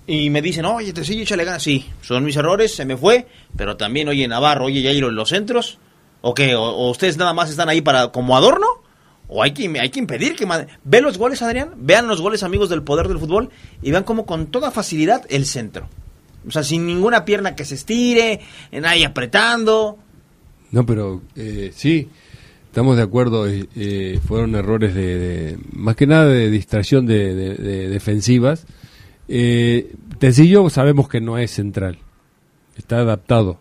y me dicen, oye, Tecillo, échale ganas. Sí, son mis errores, se me fue, pero también, oye, Navarro, oye, Jairo, en los centros, ¿o qué? ¿O, o ustedes nada más están ahí para como adorno? ¿O hay que, hay que impedir que... Ve los goles, Adrián, vean los goles, amigos del poder del fútbol, y vean como con toda facilidad el centro. O sea, sin ninguna pierna que se estire, nadie apretando. No, pero eh, sí, estamos de acuerdo. eh, eh, fueron errores de, de- más que nada de distracción de, de- de defensivas. Eh, Tecillo sabemos que no es central, está adaptado,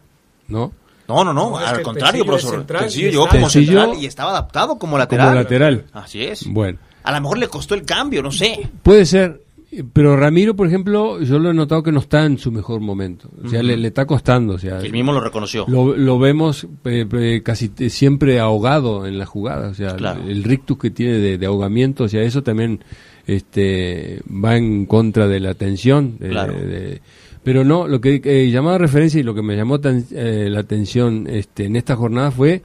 ¿no? No, no, no, al contrario, profesor. central Tecillo y llegó está- como Tecillo central y estaba adaptado como lateral. Como lateral. Así es. Bueno, A lo mejor le costó el cambio, no sé. puede ser, pero Ramiro, por ejemplo, yo lo he notado que no está en su mejor momento. O sea, le, le está costando. O sea, Él mismo lo reconoció. Lo, lo vemos eh, eh, casi siempre ahogado en la jugada, o sea, Claro. el, el rictus que tiene de, de ahogamiento, o sea, eso también este, va en contra de la tensión. de- Claro. de- pero no, lo que eh, llamaba referencia y lo que me llamó tan- eh, la atención este, en esta jornada fue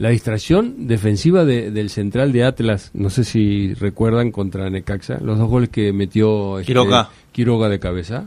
la distracción defensiva de- del central de Atlas, no sé si recuerdan contra Necaxa, los dos goles que metió este, Quiroga. Quiroga de cabeza,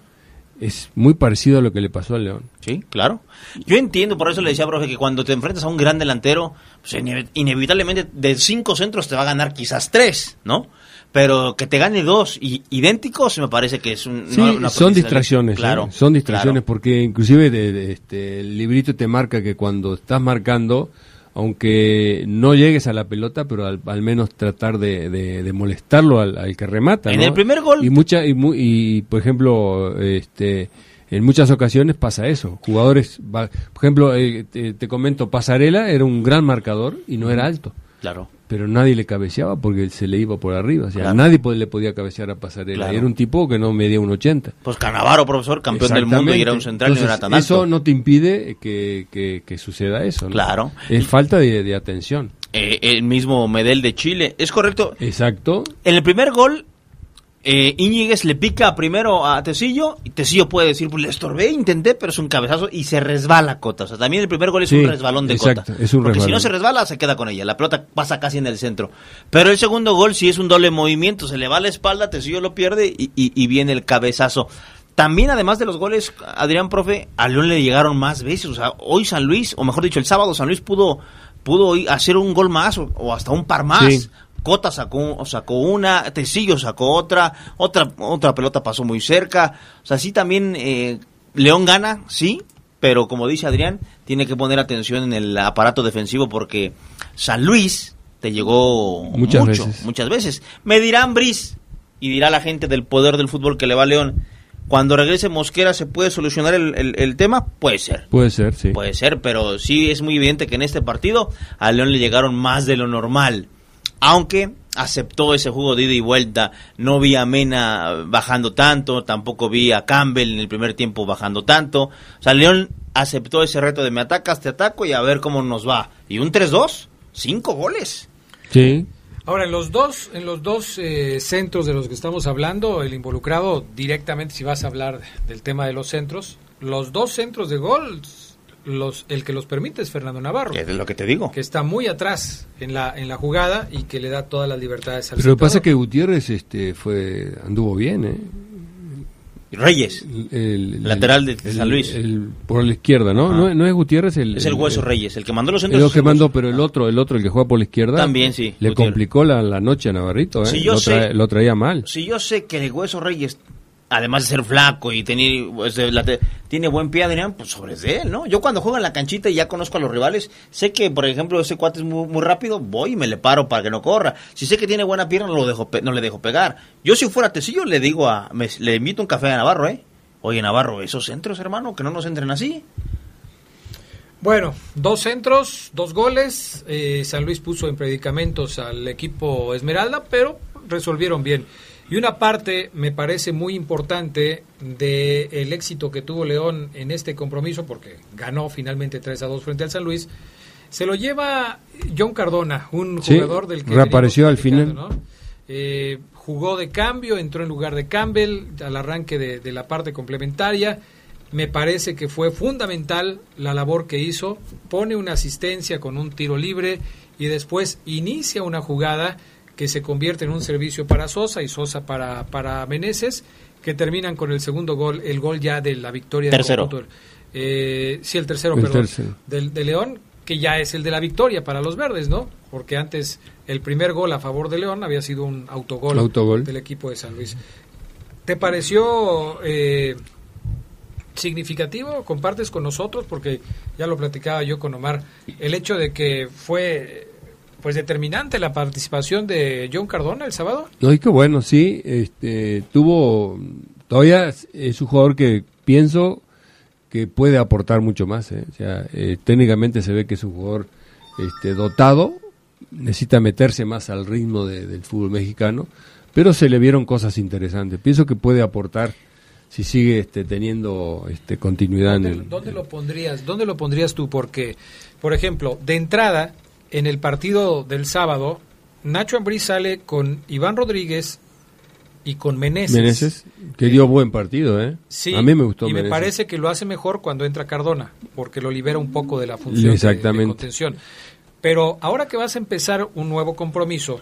es muy parecido a lo que le pasó al León. Sí, claro. Yo entiendo, por eso le decía, profe, que cuando te enfrentas a un gran delantero, pues, ine- inevitablemente de cinco centros te va a ganar quizás tres, ¿no? Pero que te gane dos y, idénticos, me parece que es un... Sí, no- una son distracciones, Claro. ¿eh? son distracciones claro. porque inclusive de- de, este, el librito te marca que cuando estás marcando, aunque no llegues a la pelota, pero al, al menos tratar de, de- de molestarlo al, al que remata. En ¿no? el primer gol- Y, mucha, y, mu- y, por ejemplo, este, en muchas ocasiones pasa eso. Jugadores, va- por ejemplo, eh, te, te comento, Pasarela era un gran marcador y no era alto. Claro. Pero nadie le cabeceaba porque se le iba por arriba. O sea, Claro. nadie le podía cabecear a Pasarela. Claro. Era un tipo que no medía un 80. Pues Canavaro, profesor, campeón del mundo y era un central y no era tan alto. Eso no te impide que, que- que suceda eso. ¿no? Claro. Es falta de, de atención. Eh, el mismo Medel de Chile. Es correcto. Exacto. En el primer gol, eh, Íñiguez le pica primero a Tecillo y Tecillo puede decir, pues le estorbé, intenté, pero es un cabezazo y se resbala Cota. O sea, también el primer gol es Sí, un resbalón de exacto, Cota. es un Porque si no se resbala, se queda con ella. La pelota pasa casi en el centro. Pero el segundo gol sí es un doble movimiento. Se le va la espalda, Tecillo lo pierde y, y- y viene el cabezazo. También, además de los goles, Adrián, profe, a León le llegaron más veces. O sea, hoy San Luis, o mejor dicho, el sábado San Luis pudo, pudo hacer un gol más o, o hasta un par más. Sí. Cota sacó, sacó una, Tecillo sacó otra, otra, otra pelota pasó muy cerca. O sea, sí también eh, León gana, sí, pero como dice Adrián, tiene que poner atención en el aparato defensivo porque San Luis te llegó Muchas mucho, veces. muchas veces. Me dirán Bris y dirá la gente del poder del fútbol que le va a León. Cuando regrese Mosquera, ¿se puede solucionar el, el- el tema? Puede ser. Puede ser, sí. Puede ser, pero sí es muy evidente que en este partido a León le llegaron más de lo normal. Aunque aceptó ese juego de ida y vuelta, no vi a Mena bajando tanto, tampoco vi a Campbell en el primer tiempo bajando tanto. O sea, León aceptó ese reto de me atacas, te ataco y a ver cómo nos va. Y un 3-2, cinco goles. Sí. Ahora, en los dos, en los dos eh, centros de los que estamos hablando, el involucrado directamente, si vas a hablar del tema de los centros, los dos centros de gol, los, el que los permite es Fernando Navarro. Es lo que te digo. Que está muy atrás en la, en la jugada y que le da todas las libertades al Pero lo que pasa es que Gutiérrez este, fue, anduvo bien, ¿eh? Reyes, El, lateral de el- San Luis. el- por la izquierda, ¿no? Ajá. ¿no? no es Gutiérrez el... es el hueso Reyes, el que mandó los centros. El que mandó, pero el otro, el otro, el que juega por la izquierda, También, sí, le Gutiérrez. complicó la, la noche a Navarrito, ¿eh? Sí, yo lo, sé. lo traía mal. Si yo sé que el hueso Reyes, además de ser flaco y tener, pues, la te- tiene buen pie, Adrián, pues sobre de él, ¿no? Yo cuando juego en la canchita y ya conozco a los rivales, sé que, por ejemplo, ese cuate es muy, muy rápido, voy y me le paro para que no corra. Si sé que tiene buena pierna, no, lo dejo, no le dejo pegar. Yo si fuera Tecillo, le digo a, me- le invito un café a Navarro, ¿eh? Oye, Navarro, esos centros, hermano, que no nos entren así. Bueno, dos centros, dos goles. eh, San Luis puso en predicamentos al equipo Esmeralda, pero resolvieron bien. Y una parte me parece muy importante del éxito que tuvo León en este compromiso, porque ganó finalmente 3 a 2 frente al San Luis, se lo lleva John Cardona, un Sí, jugador del que reapareció al final. Eh, jugó de cambio, entró en lugar de Campbell al arranque de, de la parte complementaria. Me parece que fue fundamental la labor que hizo. Pone una asistencia con un tiro libre y después inicia una jugada que se convierte en un servicio para Sosa y Sosa para, para Meneses, que terminan con el segundo gol, el gol ya de la victoria del Tercero. conjunto. Eh, sí, el tercero, El perdón. tercero. Del, de León, que ya es el de la victoria para los verdes, ¿no? Porque antes el primer gol a favor de León había sido un autogol, Autogol. del equipo de San Luis. ¿Te pareció eh, significativo? ¿Compartes con nosotros? Porque ya lo platicaba yo con Omar, el hecho de que fue pues determinante la participación de John Cardona el sábado. No, y qué bueno, sí, este, tuvo, todavía es- un jugador que pienso que puede aportar mucho más, ¿eh? o sea, eh, técnicamente se ve que es un jugador este, dotado, necesita meterse más al ritmo de- del fútbol mexicano, pero se le vieron cosas interesantes, pienso que puede aportar si sigue este, teniendo este, continuidad en ¿Dónde, el... dónde lo pondrías? ¿Dónde lo pondrías tú? Porque, por ejemplo, de entrada, en el partido del sábado, Nacho Ambriz sale con Iván Rodríguez y con Meneses. Meneses, que dio buen partido, ¿eh? Sí, a mí me gustó y me parece que lo hace mejor cuando entra Cardona, porque lo libera un poco de la función de- de, Exactamente. contención. Pero ahora que vas a empezar un nuevo compromiso,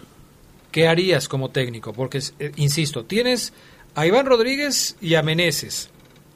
¿qué harías como técnico? Porque, eh, insisto, tienes a Iván Rodríguez y a Meneses,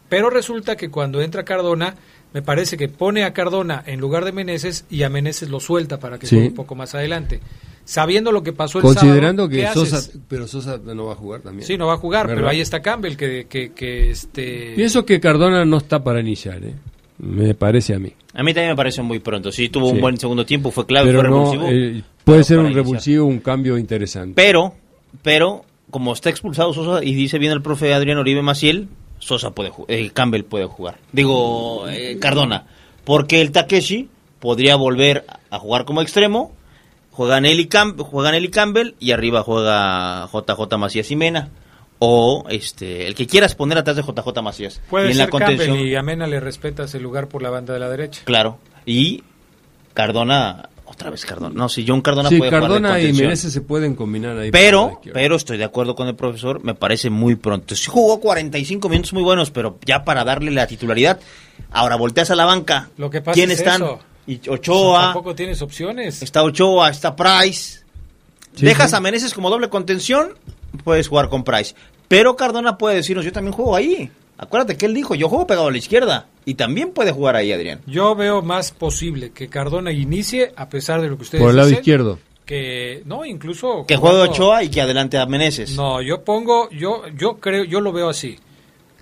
pero resulta que cuando entra Cardona, me parece que pone a Cardona en lugar de Meneses y a Meneses lo suelta para que Sí. juegue un poco más adelante. Sabiendo lo que pasó el Considerando sábado, que ¿qué Sosa, haces? pero Sosa no va a jugar también. Sí, no va a jugar, pero ahí está Campbell, que, que, que este... Pienso que Cardona no está para iniciar, ¿eh? me parece a mí. A mí también me parece muy pronto. Sí, tuvo Sí. un buen segundo tiempo, fue clave, Pero fue no, revulsivo. eh, puede pero ser un iniciar. revulsivo, un cambio interesante. Pero, pero, como está expulsado Sosa y dice bien el profe Adrián Oribe Maciel, Sosa puede eh, Campbell puede jugar. Digo, eh, Cardona. Porque el Takeshi podría volver a jugar como extremo. Juegan él y, Cam- juegan él y Campbell y arriba juega JJ Macías y Mena. O este el que quieras poner atrás de JJ Macías. Puede y en ser la contención, Campbell y a Mena le respetas el lugar por la banda de la derecha. Claro. Y Cardona, otra vez Cardona. No, si John Cardona sí, puede jugar de Cardona y contención. Meneses se pueden combinar ahí. Pero, pero estoy de acuerdo con el profesor, me parece muy pronto. Sí jugó 45 minutos muy buenos, pero ya para darle la titularidad. Ahora volteas a la banca. Lo que pasa ¿Quién es están? eso. Y O sea, Ochoa, tampoco tienes opciones. está Ochoa, está Price. Sí, Dejas sí. a Meneses como doble contención, puedes jugar con Price. Pero Cardona puede decirnos, yo también juego ahí. Acuérdate que él dijo, yo juego pegado a la izquierda. Y también puede jugar ahí, Adrián. Yo veo más posible que Cardona inicie, a pesar de lo que ustedes Por el lado dicen, izquierdo. Que, no, incluso... Que juegue Ochoa y que adelante a Meneses. No, yo pongo, yo, yo creo, yo lo veo así.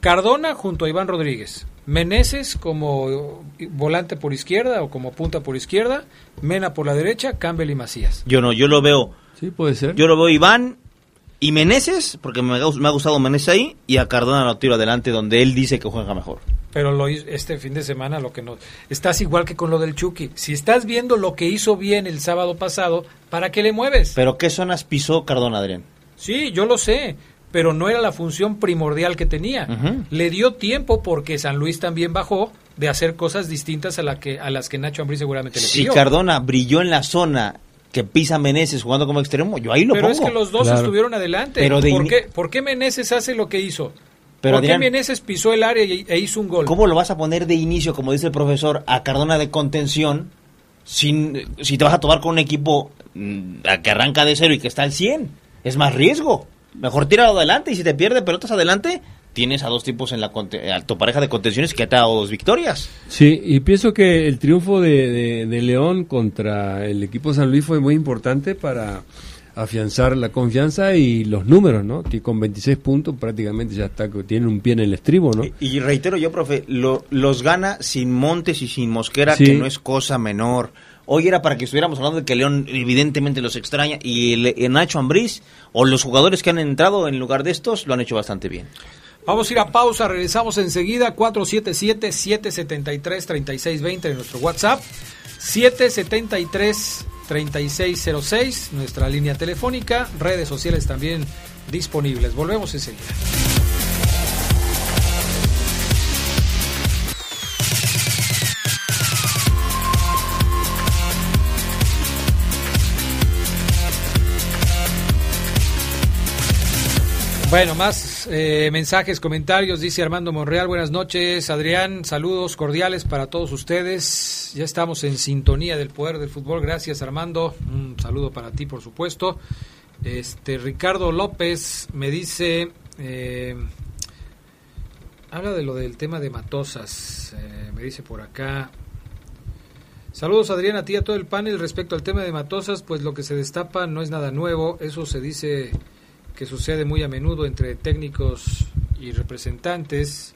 Cardona junto a Iván Rodríguez. Meneses como volante por izquierda o como punta por izquierda. Mena por la derecha, Campbell y Macías. Yo no, yo lo veo Sí, puede ser. Yo lo veo Iván y Meneses, porque me, ha- me ha gustado Meneses ahí, y a Cardona lo tiro adelante donde él dice que juega mejor. Pero lo este fin de semana lo que no estás igual que con lo del Chucky. Si estás viendo lo que hizo bien el sábado pasado, ¿para qué le mueves? Pero ¿qué zonas pisó Cardona, Adrián? Sí, yo lo sé, pero no era la función primordial que tenía. Le dio tiempo porque San Luis también bajó de hacer cosas distintas a la que a las que Nacho Ambriz seguramente le Si pidió. Cardona brilló en la zona que pisa Meneses jugando como extremo, yo ahí lo pero pongo. es que los dos Claro. estuvieron adelante. Pero de ¿Por, qué, ¿Por qué Meneses hace lo que hizo? Pero ¿Por qué Meneses pisó el área y- e hizo un gol? ¿cómo lo vas a poner de inicio, como dice el profesor, a Cardona de contención sin, si te vas a tomar con un equipo mm, a que arranca de cero y que está al 100? Es más riesgo. Mejor tíralo adelante y si te pierde pelotas adelante, tienes a dos tipos en la conte- a tu pareja de contenciones que te ha dado dos victorias. Sí, y pienso que el triunfo de, de- de León contra el equipo San Luis fue muy importante para afianzar la confianza y los números, ¿no? Que con 26 puntos prácticamente ya está, tiene un pie en el estribo, ¿no? Y reitero yo, profe, lo- los gana sin Montes y sin Mosquera, Sí. que no es cosa menor. Hoy era para que estuviéramos hablando de que León evidentemente los extraña y el, el Nacho Ambriz o los jugadores que han entrado en lugar de estos lo han hecho bastante bien. Vamos a ir a pausa, regresamos enseguida, 477-773-3620 en nuestro WhatsApp, 773-3606, nuestra línea telefónica, redes sociales también disponibles. Volvemos enseguida. Bueno, más eh, mensajes, comentarios, dice Armando Monreal, buenas noches, Adrián, saludos cordiales para todos ustedes, ya estamos en sintonía del poder del fútbol, gracias Armando, un saludo para ti por supuesto. Este Ricardo López me dice, eh, habla de lo del tema de Matosas, eh, me dice por acá, Saludos Adrián, a ti a todo el panel respecto al tema de Matosas, pues lo que se destapa no es nada nuevo, eso se dice que sucede muy a menudo entre técnicos y representantes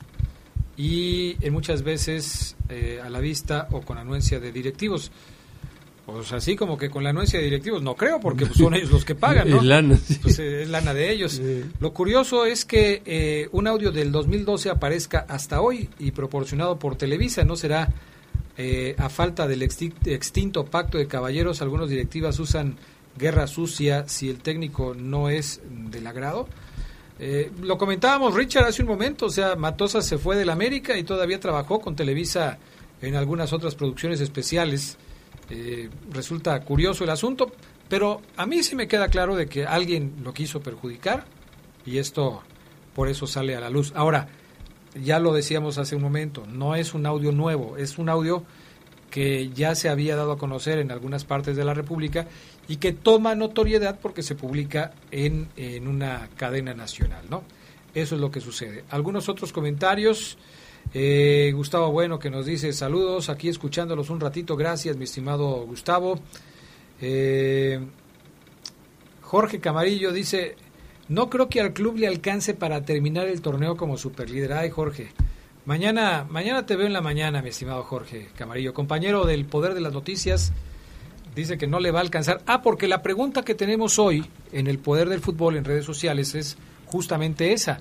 y en muchas veces eh, a la vista o con anuencia de directivos. Pues así como que con la anuencia de directivos no creo porque pues, son ellos los que pagan, ¿no? Es lana, sí. Pues, eh, es lana de ellos. Lo curioso es que eh, un audio del 2012 aparezca hasta hoy y proporcionado por Televisa. ¿No será eh, a falta del exti- extinto pacto de caballeros? Algunos directivas usan guerra sucia si el técnico no es del agrado. Eh, lo comentábamos, Richard, hace un momento, o sea, Matosas se fue del América y todavía trabajó con Televisa en algunas otras producciones especiales. Eh, resulta curioso el asunto, pero a mí sí me queda claro de que alguien lo quiso perjudicar y esto por eso sale a la luz. Ahora, ya lo decíamos hace un momento, no es un audio nuevo, es un audio que ya se había dado a conocer en algunas partes de la República y que toma notoriedad porque se publica en, en una cadena nacional, ¿no? Eso es lo que sucede. Algunos otros comentarios. Eh, Gustavo Bueno que nos dice saludos, aquí escuchándolos un ratito, gracias mi estimado Gustavo. Eh, Jorge Camarillo dice, no creo que al club le alcance para terminar el torneo como superlíder. Ay, Jorge, mañana, mañana te veo en la mañana, mi estimado Jorge Camarillo, compañero del Poder de las Noticias. Dice que no le va a alcanzar. Ah, porque la pregunta que tenemos hoy en el Poder del Fútbol en redes sociales es justamente esa.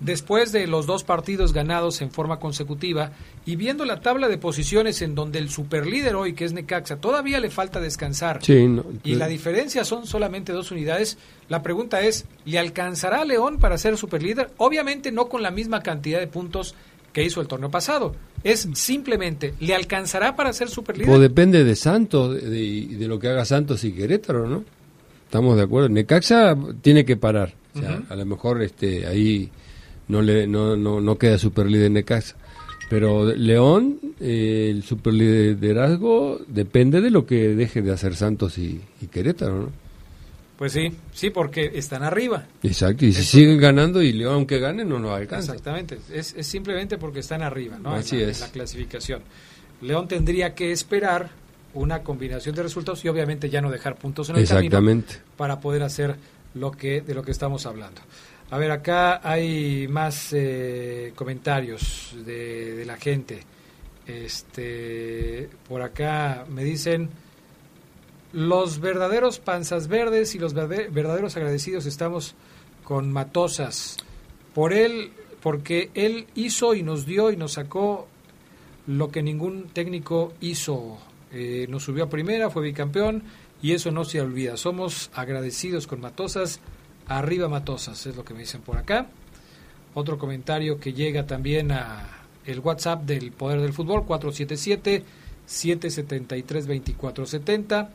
Después de los dos partidos ganados en forma consecutiva y viendo la tabla de posiciones en donde el superlíder hoy, que es Necaxa, todavía le falta descansar Sí, no, y la diferencia son solamente dos unidades, la pregunta es, ¿le alcanzará a León para ser superlíder? Obviamente no con la misma cantidad de puntos que hizo el torneo pasado. Es simplemente, ¿le alcanzará para ser superlíder? O depende de Santos, de, de- de lo que haga Santos y Querétaro, ¿no? Estamos de acuerdo. Necaxa tiene que parar. O sea. A lo mejor este ahí no le no, no, no queda superlíder Necaxa. Pero León, eh, el superliderazgo depende de lo que deje de hacer Santos y, y Querétaro, ¿no? Pues sí, sí, porque están arriba. Exacto, y si Eso- siguen ganando y León aunque gane no nos alcanza. Exactamente, es, es simplemente porque están arriba, ¿no? En Así la- en es. la clasificación. León tendría que esperar una combinación de resultados y obviamente ya no dejar puntos en el Exactamente. camino para poder hacer lo que de lo que estamos hablando. A ver, acá hay más eh, comentarios de, de la gente. Este, por acá me dicen los verdaderos panzas verdes y los verdaderos agradecidos estamos con Matosas por él porque él hizo y nos dio y nos sacó lo que ningún técnico hizo. Eh, nos subió a primera, fue bicampeón y eso no se olvida. Somos agradecidos con Matosas. Arriba Matosas, es lo que me dicen por acá. Otro comentario que llega también a el WhatsApp del Poder del Fútbol, 477-773-2470.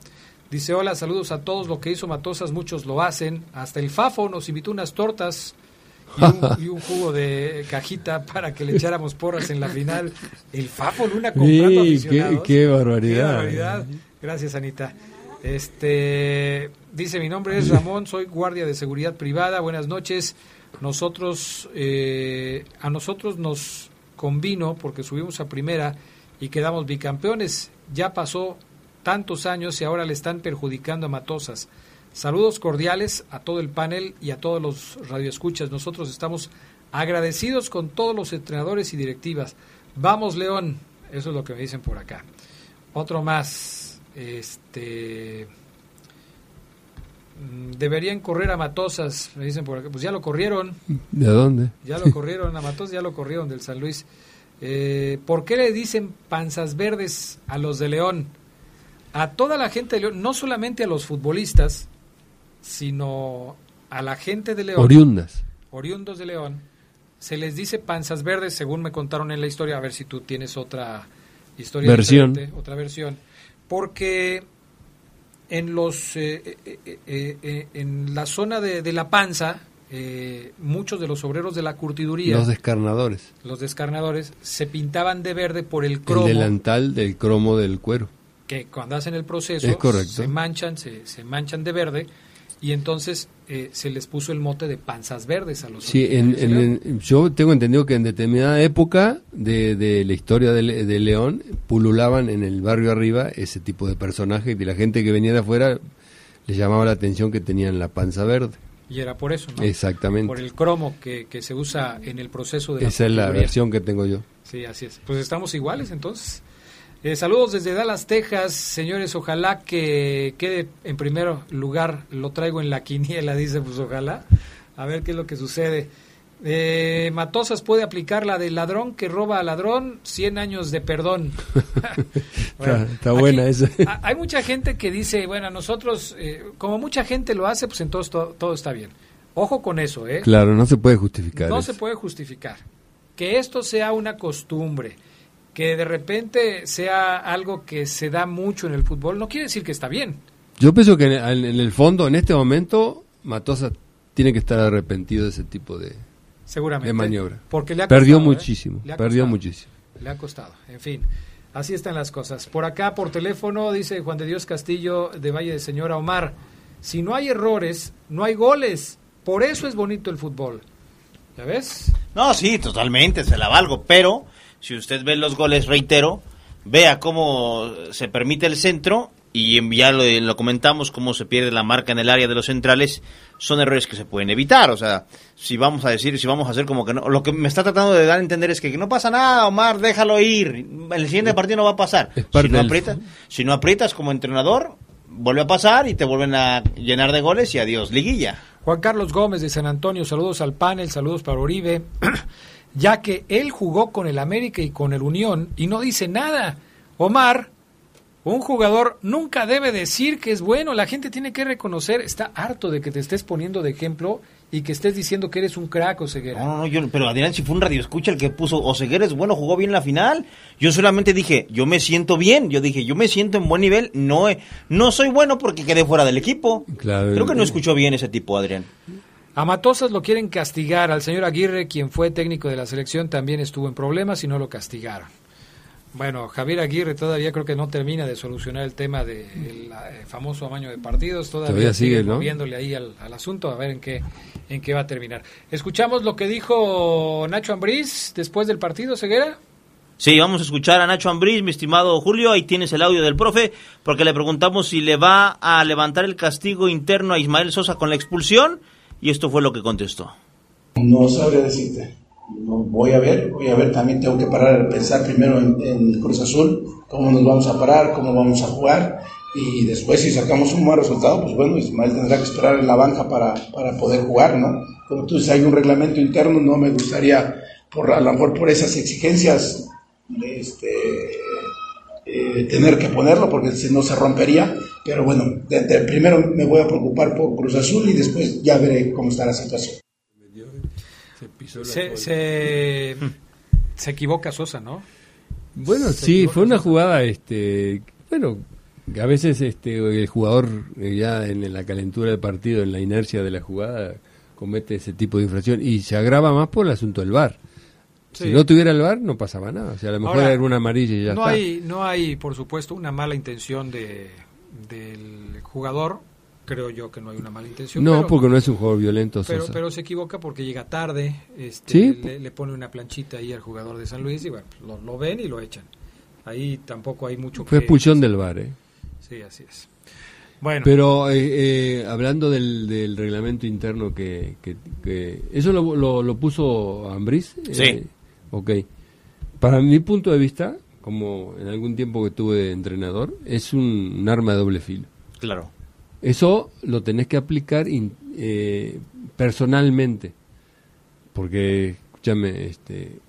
Dice, hola, saludos a todos. Lo que hizo Matosas, muchos lo hacen. Hasta el Fafo nos invitó unas tortas y un, y un jugo de cajita para que le echáramos porras en la final. El Fafo Luna comprando Sí, aficionados. qué- qué barbaridad. Qué barbaridad. Gracias, Anita. Este dice mi nombre es Ramón, soy guardia de seguridad privada. Buenas noches. Nosotros eh, a nosotros nos convino porque subimos a primera y quedamos bicampeones. Ya pasó tantos años y ahora le están perjudicando a Matosas. Saludos cordiales a todo el panel y a todos los radioescuchas. Nosotros estamos agradecidos con todos los entrenadores y directivas. Vamos, León. Eso es lo que me dicen por acá. Otro más. Este. mm, Deberían correr a Matosas, me dicen por acá. Pues ya lo corrieron. ¿De dónde? Ya lo corrieron a Matosas, ya lo corrieron del San Luis. Eh, ¿Por qué le dicen panzas verdes a los de León? A toda la gente de León, no solamente a los futbolistas, sino a la gente de León. Oriundas. Oriundos de León. Se les dice panzas verdes, según me contaron en la historia. A ver si tú tienes otra historia Versión. otra versión. Porque en los eh, eh, eh, eh, en la zona de, de la panza, muchos de los obreros de la curtiduría, Los descarnadores. los descarnadores, se pintaban de verde por el El cromo delantal del cromo del cuero. Que cuando hacen el proceso se manchan, se, se manchan de verde y entonces eh, se les puso el mote de panzas verdes a los Sí, en, yo tengo entendido que en determinada época de, de la historia de, de León pululaban en el barrio arriba ese tipo de personajes y la gente que venía de afuera les llamaba la atención que tenían la panza verde. y era por eso, ¿no? Exactamente. Por el cromo que, que se usa en el proceso de Esa es la versión que tengo yo. Sí, así es. Pues estamos iguales entonces. Eh, saludos desde Dallas, Texas. Señores, ojalá que quede en primer lugar. Lo traigo en la quiniela, dice, pues ojalá. A ver qué es lo que sucede. Eh, Matosas puede aplicar la de ladrón que roba a ladrón, 100 años de perdón. Está- está buena esa. ha- Hay mucha gente que dice, bueno, nosotros, eh, como mucha gente lo hace, pues entonces todo, todo está bien. Ojo con eso, ¿eh? Claro, no se puede justificar. No eso. se puede justificar. Que esto sea una costumbre, que de repente sea algo que se da mucho en el fútbol, no quiere decir que está bien. Yo pienso que en, en el fondo, en este momento, Matosa tiene que estar arrepentido de ese tipo de, Seguramente. de maniobra. Porque le ha perdió costado, ¿eh? muchísimo, Le ha perdió costado. muchísimo. Le ha costado. En fin, así están las cosas. Por acá, por teléfono, dice Juan de Dios Castillo de Valle de Señora Omar, si no hay errores, no hay goles. Por eso es bonito el fútbol. ¿Ya ves? No, sí, totalmente, se la valgo, pero si usted ve los goles, reitero, vea cómo se permite el centro y ya lo, lo comentamos, cómo se pierde la marca en el área de los centrales, son errores que se pueden evitar, o sea, si vamos a decir, si vamos a hacer como que no, lo que me está tratando de dar a entender es que, que no pasa nada, Omar, déjalo ir, el siguiente partido no va a pasar. Si no, aprietas, si no aprietas como entrenador, vuelve a pasar y te vuelven a llenar de goles y adiós, liguilla. Juan Carlos Gómez de San Antonio, saludos al panel, saludos para Oribe, ya que él jugó con el América y con el Unión y no dice nada. Omar, un jugador nunca debe decir que es bueno, la gente tiene que reconocer, está harto de que te estés poniendo de ejemplo y que estés diciendo que eres un crack o ceguera. No, no, no, yo, pero Adrián, si fue un radio escucha el que puso Oseguera es bueno, jugó bien la final. Yo solamente dije, yo me siento bien. Yo dije, yo me siento en buen nivel. No, he- no soy bueno porque quedé fuera del equipo. Claro, Creo que no eh, escuchó bien ese tipo, Adrián. A Matosas lo quieren castigar, al señor Aguirre, quien fue técnico de la selección, también estuvo en problemas y no lo castigaron. Bueno, Javier Aguirre todavía creo que no termina de solucionar el tema del famoso amaño de partidos, todavía, Todavía sigue, ¿no? moviéndole ahí al, al asunto, a ver en qué, en qué va a terminar. Escuchamos lo que dijo Nacho Ambriz después del partido, Ceguera. Sí, vamos a escuchar a Nacho Ambriz, mi estimado Julio. Ahí tienes el audio del profe, porque le preguntamos si le va a levantar el castigo interno a Ismael Sosa con la expulsión. Y esto fue lo que contestó. No sabría decirte. No, voy a ver, voy a ver. También tengo que parar, pensar primero en, en Cruz Azul, cómo nos vamos a parar, cómo vamos a jugar. Y después, si sacamos un buen resultado, pues bueno, Ismael tendrá que esperar en la banca para, para poder jugar, ¿no? Como tú dices, hay un reglamento interno, no me gustaría, por, a lo mejor por esas exigencias, este, eh, tener que ponerlo porque si no se rompería. Pero bueno, de- de- primero me voy a preocupar por Cruz Azul y después ya veré cómo está la situación. Se, se, se equivoca Sosa, ¿no? Bueno, Se sí, fue una Sosa. jugada, este, bueno, a veces este, el jugador eh, ya en la calentura del partido, en la inercia de la jugada, comete ese tipo de infracción y se agrava más por el asunto del VAR. Sí. Si no tuviera el VAR no pasaba nada, o sea, a lo mejor Ahora, era una amarilla y ya no está. Hay, no hay, por supuesto, una mala intención de, del jugador. Creo yo que no hay una mala intención. no, pero- porque no es un jugador violento. Pero, Sosa. pero se equivoca porque llega tarde, este, Sí. le, le pone una planchita ahí al jugador de San Luis y bueno, lo, lo ven y lo echan. Ahí tampoco hay mucho Fue que- expulsión del VAR, ¿eh? Sí, así es. Bueno, Pero eh, eh, hablando del, del reglamento interno que, que, que- eso lo, lo, lo puso Ambriz. Sí. ok. Para mi punto de vista, como en algún tiempo que tuve de entrenador, es un, un arma de doble filo. Claro. Eso lo tenés que aplicar in- eh, personalmente. Porque, escúchame, este,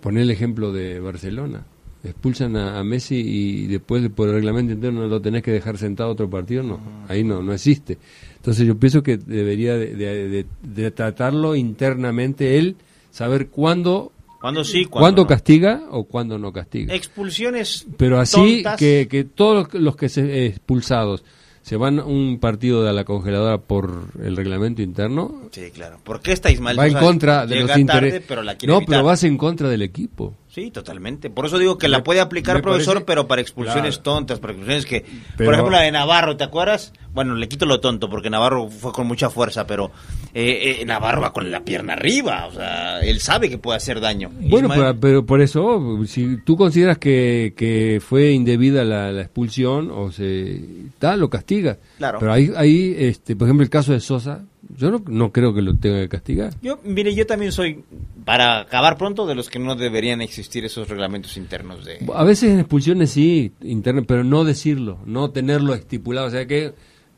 poné el ejemplo de Barcelona. Expulsan a, a Messi y después de- por el reglamento interno lo tenés que dejar sentado otro partido, no, ahí no, no existe. Entonces yo pienso que debería de, de- de- de tratarlo internamente él, saber cuándo, ¿Cuándo sí, cuándo cuándo no? castiga o cuándo no castiga. Expulsiones. Pero así tontas. que, que todos los, que se eh, expulsados se van a un partido de la congeladora por el reglamento interno, Sí, claro. ¿Por qué está Ismael va en contra de Llega los tarde, intereses. pero la quiere No, evitar. pero vas en contra del equipo. Sí, totalmente. Por eso digo que la puede aplicar, me profesor, parece- pero para expulsiones Claro. tontas, para expulsiones que... Pero- Por ejemplo, la de Navarro, ¿te acuerdas? Bueno, le quito lo tonto, porque Navarro fue con mucha fuerza, pero eh, eh, Navarro va con la pierna arriba, o sea, él sabe que puede hacer daño. Bueno, Ismael- pero, pero por eso, si tú consideras que, que fue indebida la, la expulsión, o se tal, lo castiga. Claro. Pero ahí, ahí este, por ejemplo, el caso de Sosa, yo no, no creo que lo tenga que castigar. Yo, mire, yo también soy, para acabar pronto, de los que no deberían existir esos reglamentos internos de... A veces en expulsiones sí, internas, pero no decirlo, no tenerlo estipulado. O sea que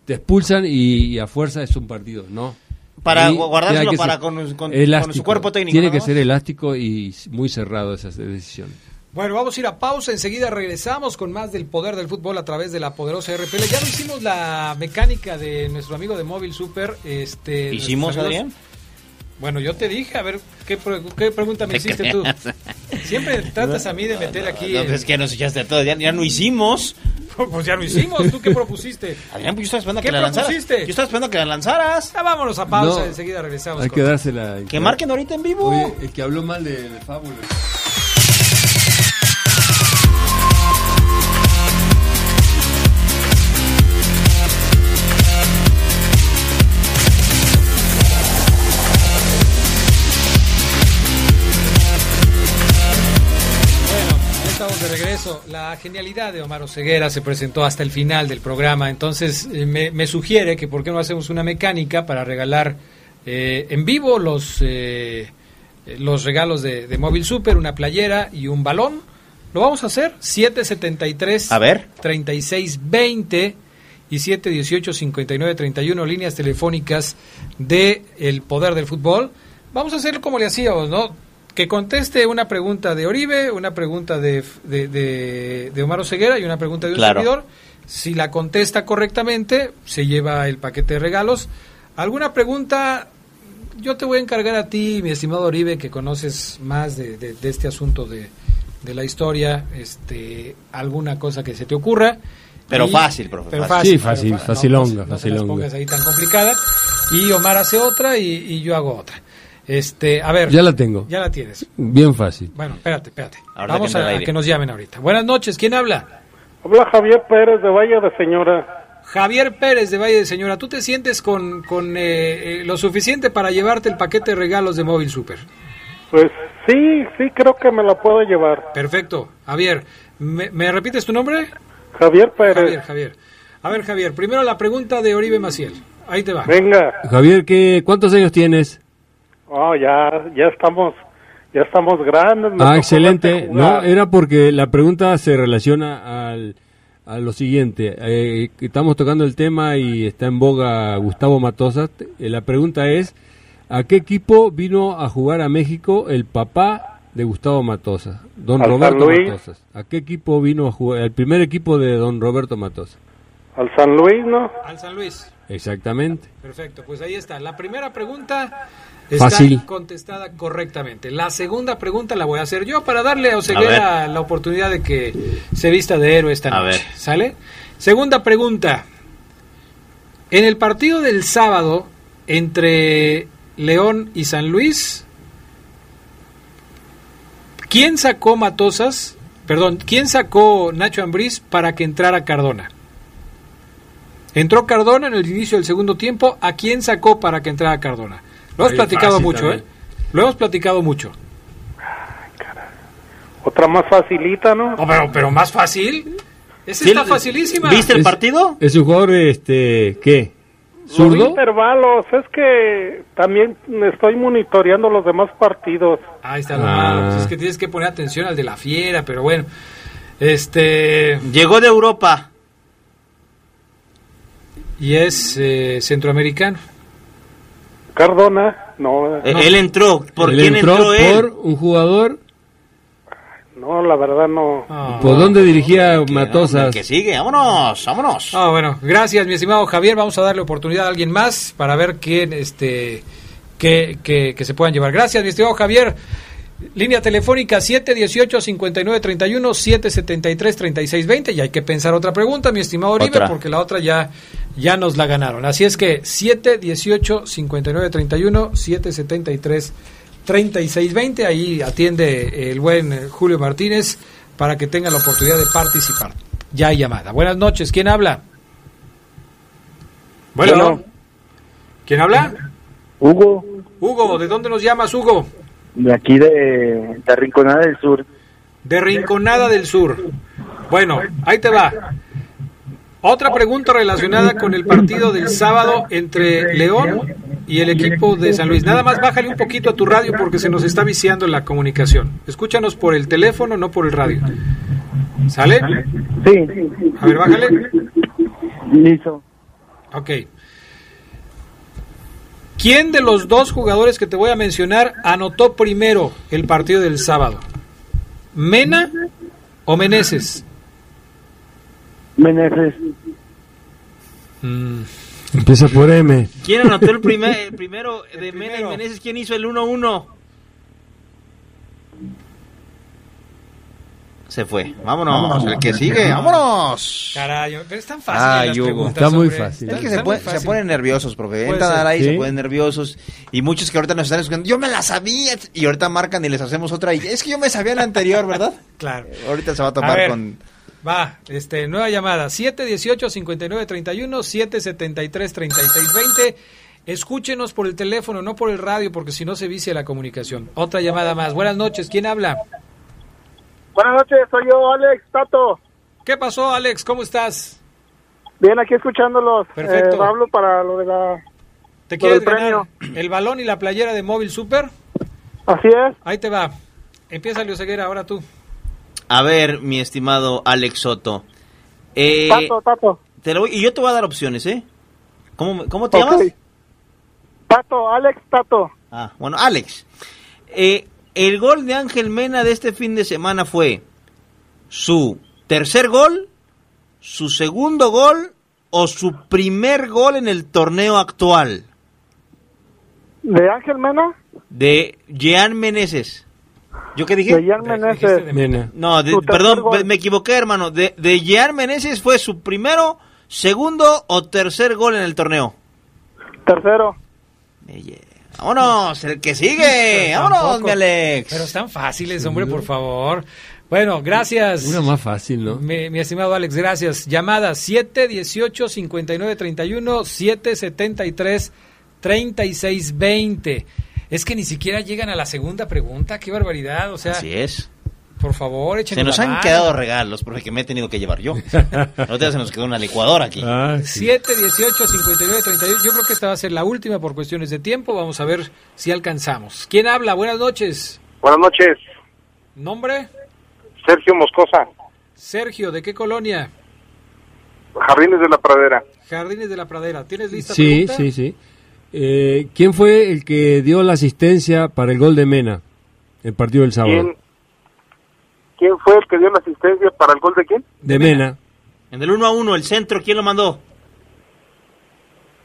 te expulsan y, y a fuerza es un partido, no. Para guardárselo para ser con- con- con elástico. su cuerpo técnico, Tiene que ser elástico y muy cerrado esa decisión. Bueno, vamos a ir a pausa. Enseguida regresamos con más del poder del fútbol a través de la poderosa RPL. Ya lo hicimos la mecánica de nuestro amigo de Móvil Super. Este, ¿Hicimos, Adrián? Bueno, yo te dije, a ver, ¿qué, pre- qué pregunta me hiciste tú? Siempre tratas a mí de meter aquí. No, el- es que nos echaste a todos, ya, ya no hicimos. Pues ya lo hicimos. ¿Tú qué propusiste? Adrián, pues yo estaba esperando ¿Qué que la lanzaras. propusiste? Yo estaba esperando que la lanzaras. Ah, vámonos a pausa. No, Enseguida regresamos. Hay con- que dársela. Que marquen ahorita en vivo. Oye, el que habló mal de, de Fábula. Regreso. La genialidad de Omar Oseguera se presentó hasta el final del programa. Entonces eh, me, me sugiere que por qué no hacemos una mecánica para regalar eh, en vivo los, eh, los regalos de, de Móvil Super, una playera y un balón. Lo vamos a hacer 773 A ver. 3620 y 718 5931 líneas telefónicas de El Poder del Fútbol. Vamos a hacer como le hacíamos, ¿no? Que conteste una pregunta de Oribe, una pregunta de, de, de, de Omar Oseguera y una pregunta de un Claro. servidor. Si la contesta correctamente, se lleva el paquete de regalos. ¿Alguna pregunta? Yo te voy a encargar a ti, mi estimado Oribe, que conoces más de, de- de este asunto de, de la historia, este, alguna cosa que se te ocurra. Pero Y- fácil, profe, Pero fácil. fácil. Sí, fácil, pero fa- facilonga, no, no, no las facilonga. pongas ahí tan complicada. Y Omar hace otra y, y yo hago otra. Este, a ver. Ya la tengo. Ya la tienes. Bien fácil. Bueno, espérate, espérate. Vamos a, que nos llamen ahorita. Buenas noches, ¿quién habla? Habla Javier Pérez de Valle de Señora. Javier Pérez de Valle de Señora, ¿tú te sientes con, con eh, eh, lo suficiente para llevarte el paquete de regalos de Móvil Super? Pues sí, sí creo que me la puedo llevar. Perfecto. Javier, ¿me, me repites tu nombre? Javier Pérez. Javier, Javier. A ver, Javier, primero la pregunta de Oribe Maciel. Ahí te va. Venga. Javier, ¿qué, ¿cuántos años tienes? Oh, ya, ya estamos, ya estamos grandes. Ah, excelente. No, era porque la pregunta se relaciona al, a lo siguiente. Eh, estamos tocando el tema y está en boga Gustavo Matosas. Eh, la pregunta es, ¿a qué equipo vino a jugar a México el papá de Gustavo Matosas? Don Al San Roberto Luis. Matosas. ¿A qué equipo vino a jugar? El primer equipo de don Roberto Matosas. Al San Luis, ¿no? Al San Luis. Exactamente. Perfecto, pues ahí está. La primera pregunta está Fácil. contestada correctamente. La segunda pregunta la voy a hacer yo para darle a Oseguera la oportunidad de que se vista de héroe esta A noche. ver. ¿Sale? Segunda pregunta. En el partido del sábado entre León y San Luis, ¿quién sacó Matosas? Perdón, ¿quién sacó Nacho Ambriz para que entrara Cardona? Entró Cardona en el inicio del segundo tiempo. ¿A quién sacó para que entrara Cardona? Lo hemos Ahí platicado mucho, también. ¿eh? Lo hemos platicado mucho. Otra más facilita, ¿no? No, pero, pero más fácil. Esa Sí, está facilísima. ¿Viste el partido? Es un jugador, este, ¿qué? Los ¿Zurdo? intervalos, es que también estoy monitoreando los demás partidos. Ahí está lo Ah. malo. pues es que tienes que poner atención al de la fiera, pero bueno. Este. Llegó de Europa. Y es eh, centroamericano. Cardona, no, Eh, Él entró. ¿Por Él quién entró entró, él? por un jugador. no, la verdad no. ¿Por dónde dirigía Que, Matosas? no, que sigue, vámonos, vámonos. Ah, bueno, gracias, mi estimado Javier. Vamos a darle oportunidad a alguien más para ver quién, este, que, que, que se puedan llevar. Gracias, mi estimado Javier. Línea telefónica 718-5931, 773-3620. Y hay que pensar otra pregunta, mi estimado Oribe, Otra. porque la otra ya, ya nos la ganaron. Así es que 718-5931, 773-3620. Ahí atiende el buen Julio Martínez para que tenga la oportunidad de participar. Ya hay llamada. Buenas noches, ¿quién habla? Bueno, Bueno. ¿quién habla? Hugo, Hugo, ¿de dónde nos llamas, Hugo? de aquí de, de Rinconada del Sur. De Rinconada del Sur. Bueno, ahí te va. Otra pregunta relacionada con el partido del sábado entre León y el equipo de San Luis. Nada más bájale un poquito a tu radio porque se nos está viciando la comunicación. Escúchanos por el teléfono, no por el radio. ¿Sale? Sí. A ver, bájale. Listo. Ok. ¿Quién de los dos jugadores que te voy a mencionar anotó primero el partido del sábado? ¿Mena o Meneses? Meneses. Empieza por M. ¿Quién anotó el, primer, el primero de Mena y Meneses? ¿Quién hizo el 1-1? Se fue. Vámonos. El que sigue. Vámonos. Caray, pero es tan fácil. Ay, las preguntas, Está muy hombre. fácil. Es que se, muy pone- se fácil. ponen nerviosos, profe. Puede Entran Sí. se ponen nerviosos. Y muchos que ahorita nos están escuchando, yo me la sabía. Y ahorita marcan y les hacemos otra. Y es que yo me sabía la anterior, ¿verdad? Claro. Ahorita se va a A tomar ver. con. Va, este, nueva llamada, 718-5931, 773-3620. Escúchenos por el teléfono, no por el radio, porque si no se vicia la comunicación. Otra llamada más. Buenas noches, ¿quién habla? Buenas noches, soy yo, Alex Tato. ¿Qué pasó, Alex? ¿Cómo estás? Bien, aquí escuchándolos. Perfecto. Eh, hablo para lo de la... ¿Te quieres el balón y la playera de Móvil Super? Así es. Ahí te va. Empieza, Leo Ceguera, ahora tú. A ver, mi estimado Alex Soto. Eh, Tato, Tato. te lo voy- y yo te voy a dar opciones, ¿eh? ¿Cómo, cómo te llamas? Tato, Alex Tato. Ah, bueno, Alex. Eh, el gol de Ángel Mena de este fin de semana fue su tercer gol, su segundo gol o su primer gol en el torneo actual ¿De Ángel Mena? de Jean Meneses. ¿Yo qué dije? De Jan Meneses. Mena. No, de- perdón, gol. me equivoqué, hermano. De, de Jean Meneses fue su primero, segundo o tercer gol en el torneo. Tercero. Vámonos, el que sigue. Vámonos, tampoco. mi Alex. Pero están fáciles, hombre, por favor. Bueno, gracias. Una más fácil, ¿no? Mi, mi estimado Alex, gracias. Llamada 718-5931, 773-3620. Es que ni siquiera llegan a la segunda pregunta, qué barbaridad. O sea, Así es. por favor, échenos Se nos la han mano. quedado regalos, profe, que me he tenido que llevar yo. Ahorita se nos quedó una licuadora aquí. Ah, sí. 7, 18, 59, 31. Yo creo que esta va a ser la última por cuestiones de tiempo. Vamos a ver si alcanzamos. ¿Quién habla? Buenas noches. Buenas noches. ¿Nombre? Sergio Moscosa, Sergio, ¿de qué colonia? Jardines de la Pradera. Jardines de la Pradera. ¿Tienes lista Sí, pregunta? sí, sí. Eh, ¿Quién fue el que dio la asistencia para el gol de Mena? El partido del sábado. ¿Quién, ¿Quién fue el que dio la asistencia para el gol de quién? De Mena. En el 1 a 1, el centro, ¿quién lo mandó?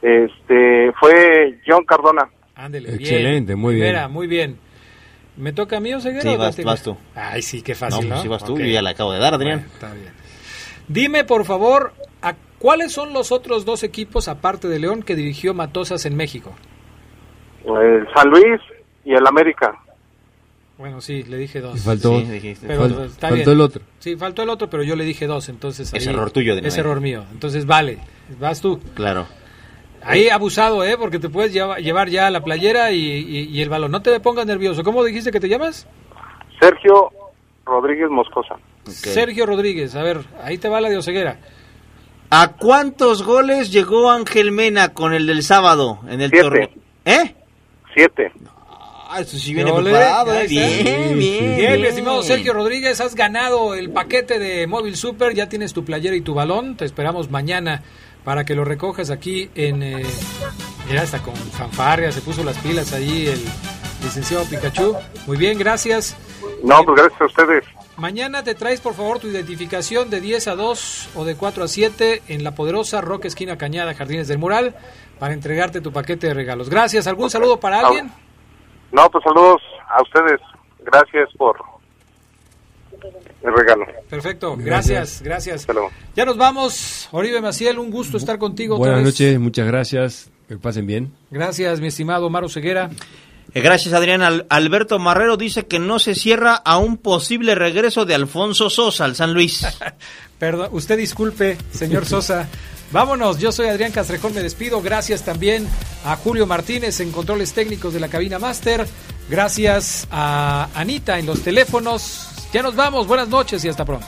Este, fue John Cardona. Ándele, bien. Excelente, muy bien. Primera, muy bien. ¿Me toca a mí o Ceguera? Sí, o vas- vas tú. Ay, sí, qué No, fácil, ¿no? pues sí vas tú, Ok. yo ya la acabo de dar, Adrián. Bueno, está bien. Dime, por favor, ¿a cuáles son los otros dos equipos, aparte de León, que dirigió Matosas en México? El San Luis y el América. Bueno, sí, le dije dos. Y faltó, Sí, dijiste. Pero fal- está faltó bien. el otro. Sí, faltó el otro, pero yo le dije dos, entonces Es ahí- error tuyo, de Es error mío. Entonces, vale, vas tú. Claro. Ahí abusado, ¿eh? Porque te puedes lleva- llevar ya la playera y, y- y el balón. No te pongas nervioso. ¿Cómo dijiste que te llamas? Sergio Rodríguez Moscosa. Sergio Rodríguez. A ver, ahí te va la de Oseguera. ¿A cuántos goles llegó Ángel Mena con el del sábado en el Siete. torneo? ¿Eh? Siete. Ah, eso sí viene preparado, eh. está. Bien, bien. Bien, mi estimado Sergio Rodríguez, has ganado el paquete de Móvil Super, ya tienes tu playera y tu balón, te esperamos mañana para que lo recojas aquí en... Eh, mira, hasta con fanfarria, se puso las pilas ahí el licenciado Pikachu. Muy bien, gracias. No, pues gracias a ustedes. Mañana te traes por favor tu identificación de 10 a 2 o de 4 a 7 en la poderosa Roca Esquina Cañada, Jardines del Mural, para entregarte tu paquete de regalos. Gracias. ¿Algún saludo para alguien? No, pues saludos a ustedes. Gracias por el regalo. Perfecto, gracias, gracias. Hasta luego. Ya nos vamos. Oribe Maciel, un gusto estar contigo. Buenas noches, muchas gracias. Que pasen bien. Gracias, mi estimado Maro Ceguera. Eh, Gracias, Adrián. Al- Alberto Marrero dice que no se cierra a un posible regreso de Alfonso Sosa al San Luis. Perdón, usted disculpe, señor Sosa. Vámonos, yo soy Adrián Castrejón, me despido. Gracias también a Julio Martínez en controles técnicos de la cabina máster. Gracias a Anita en los teléfonos. Ya nos vamos, buenas noches y hasta pronto.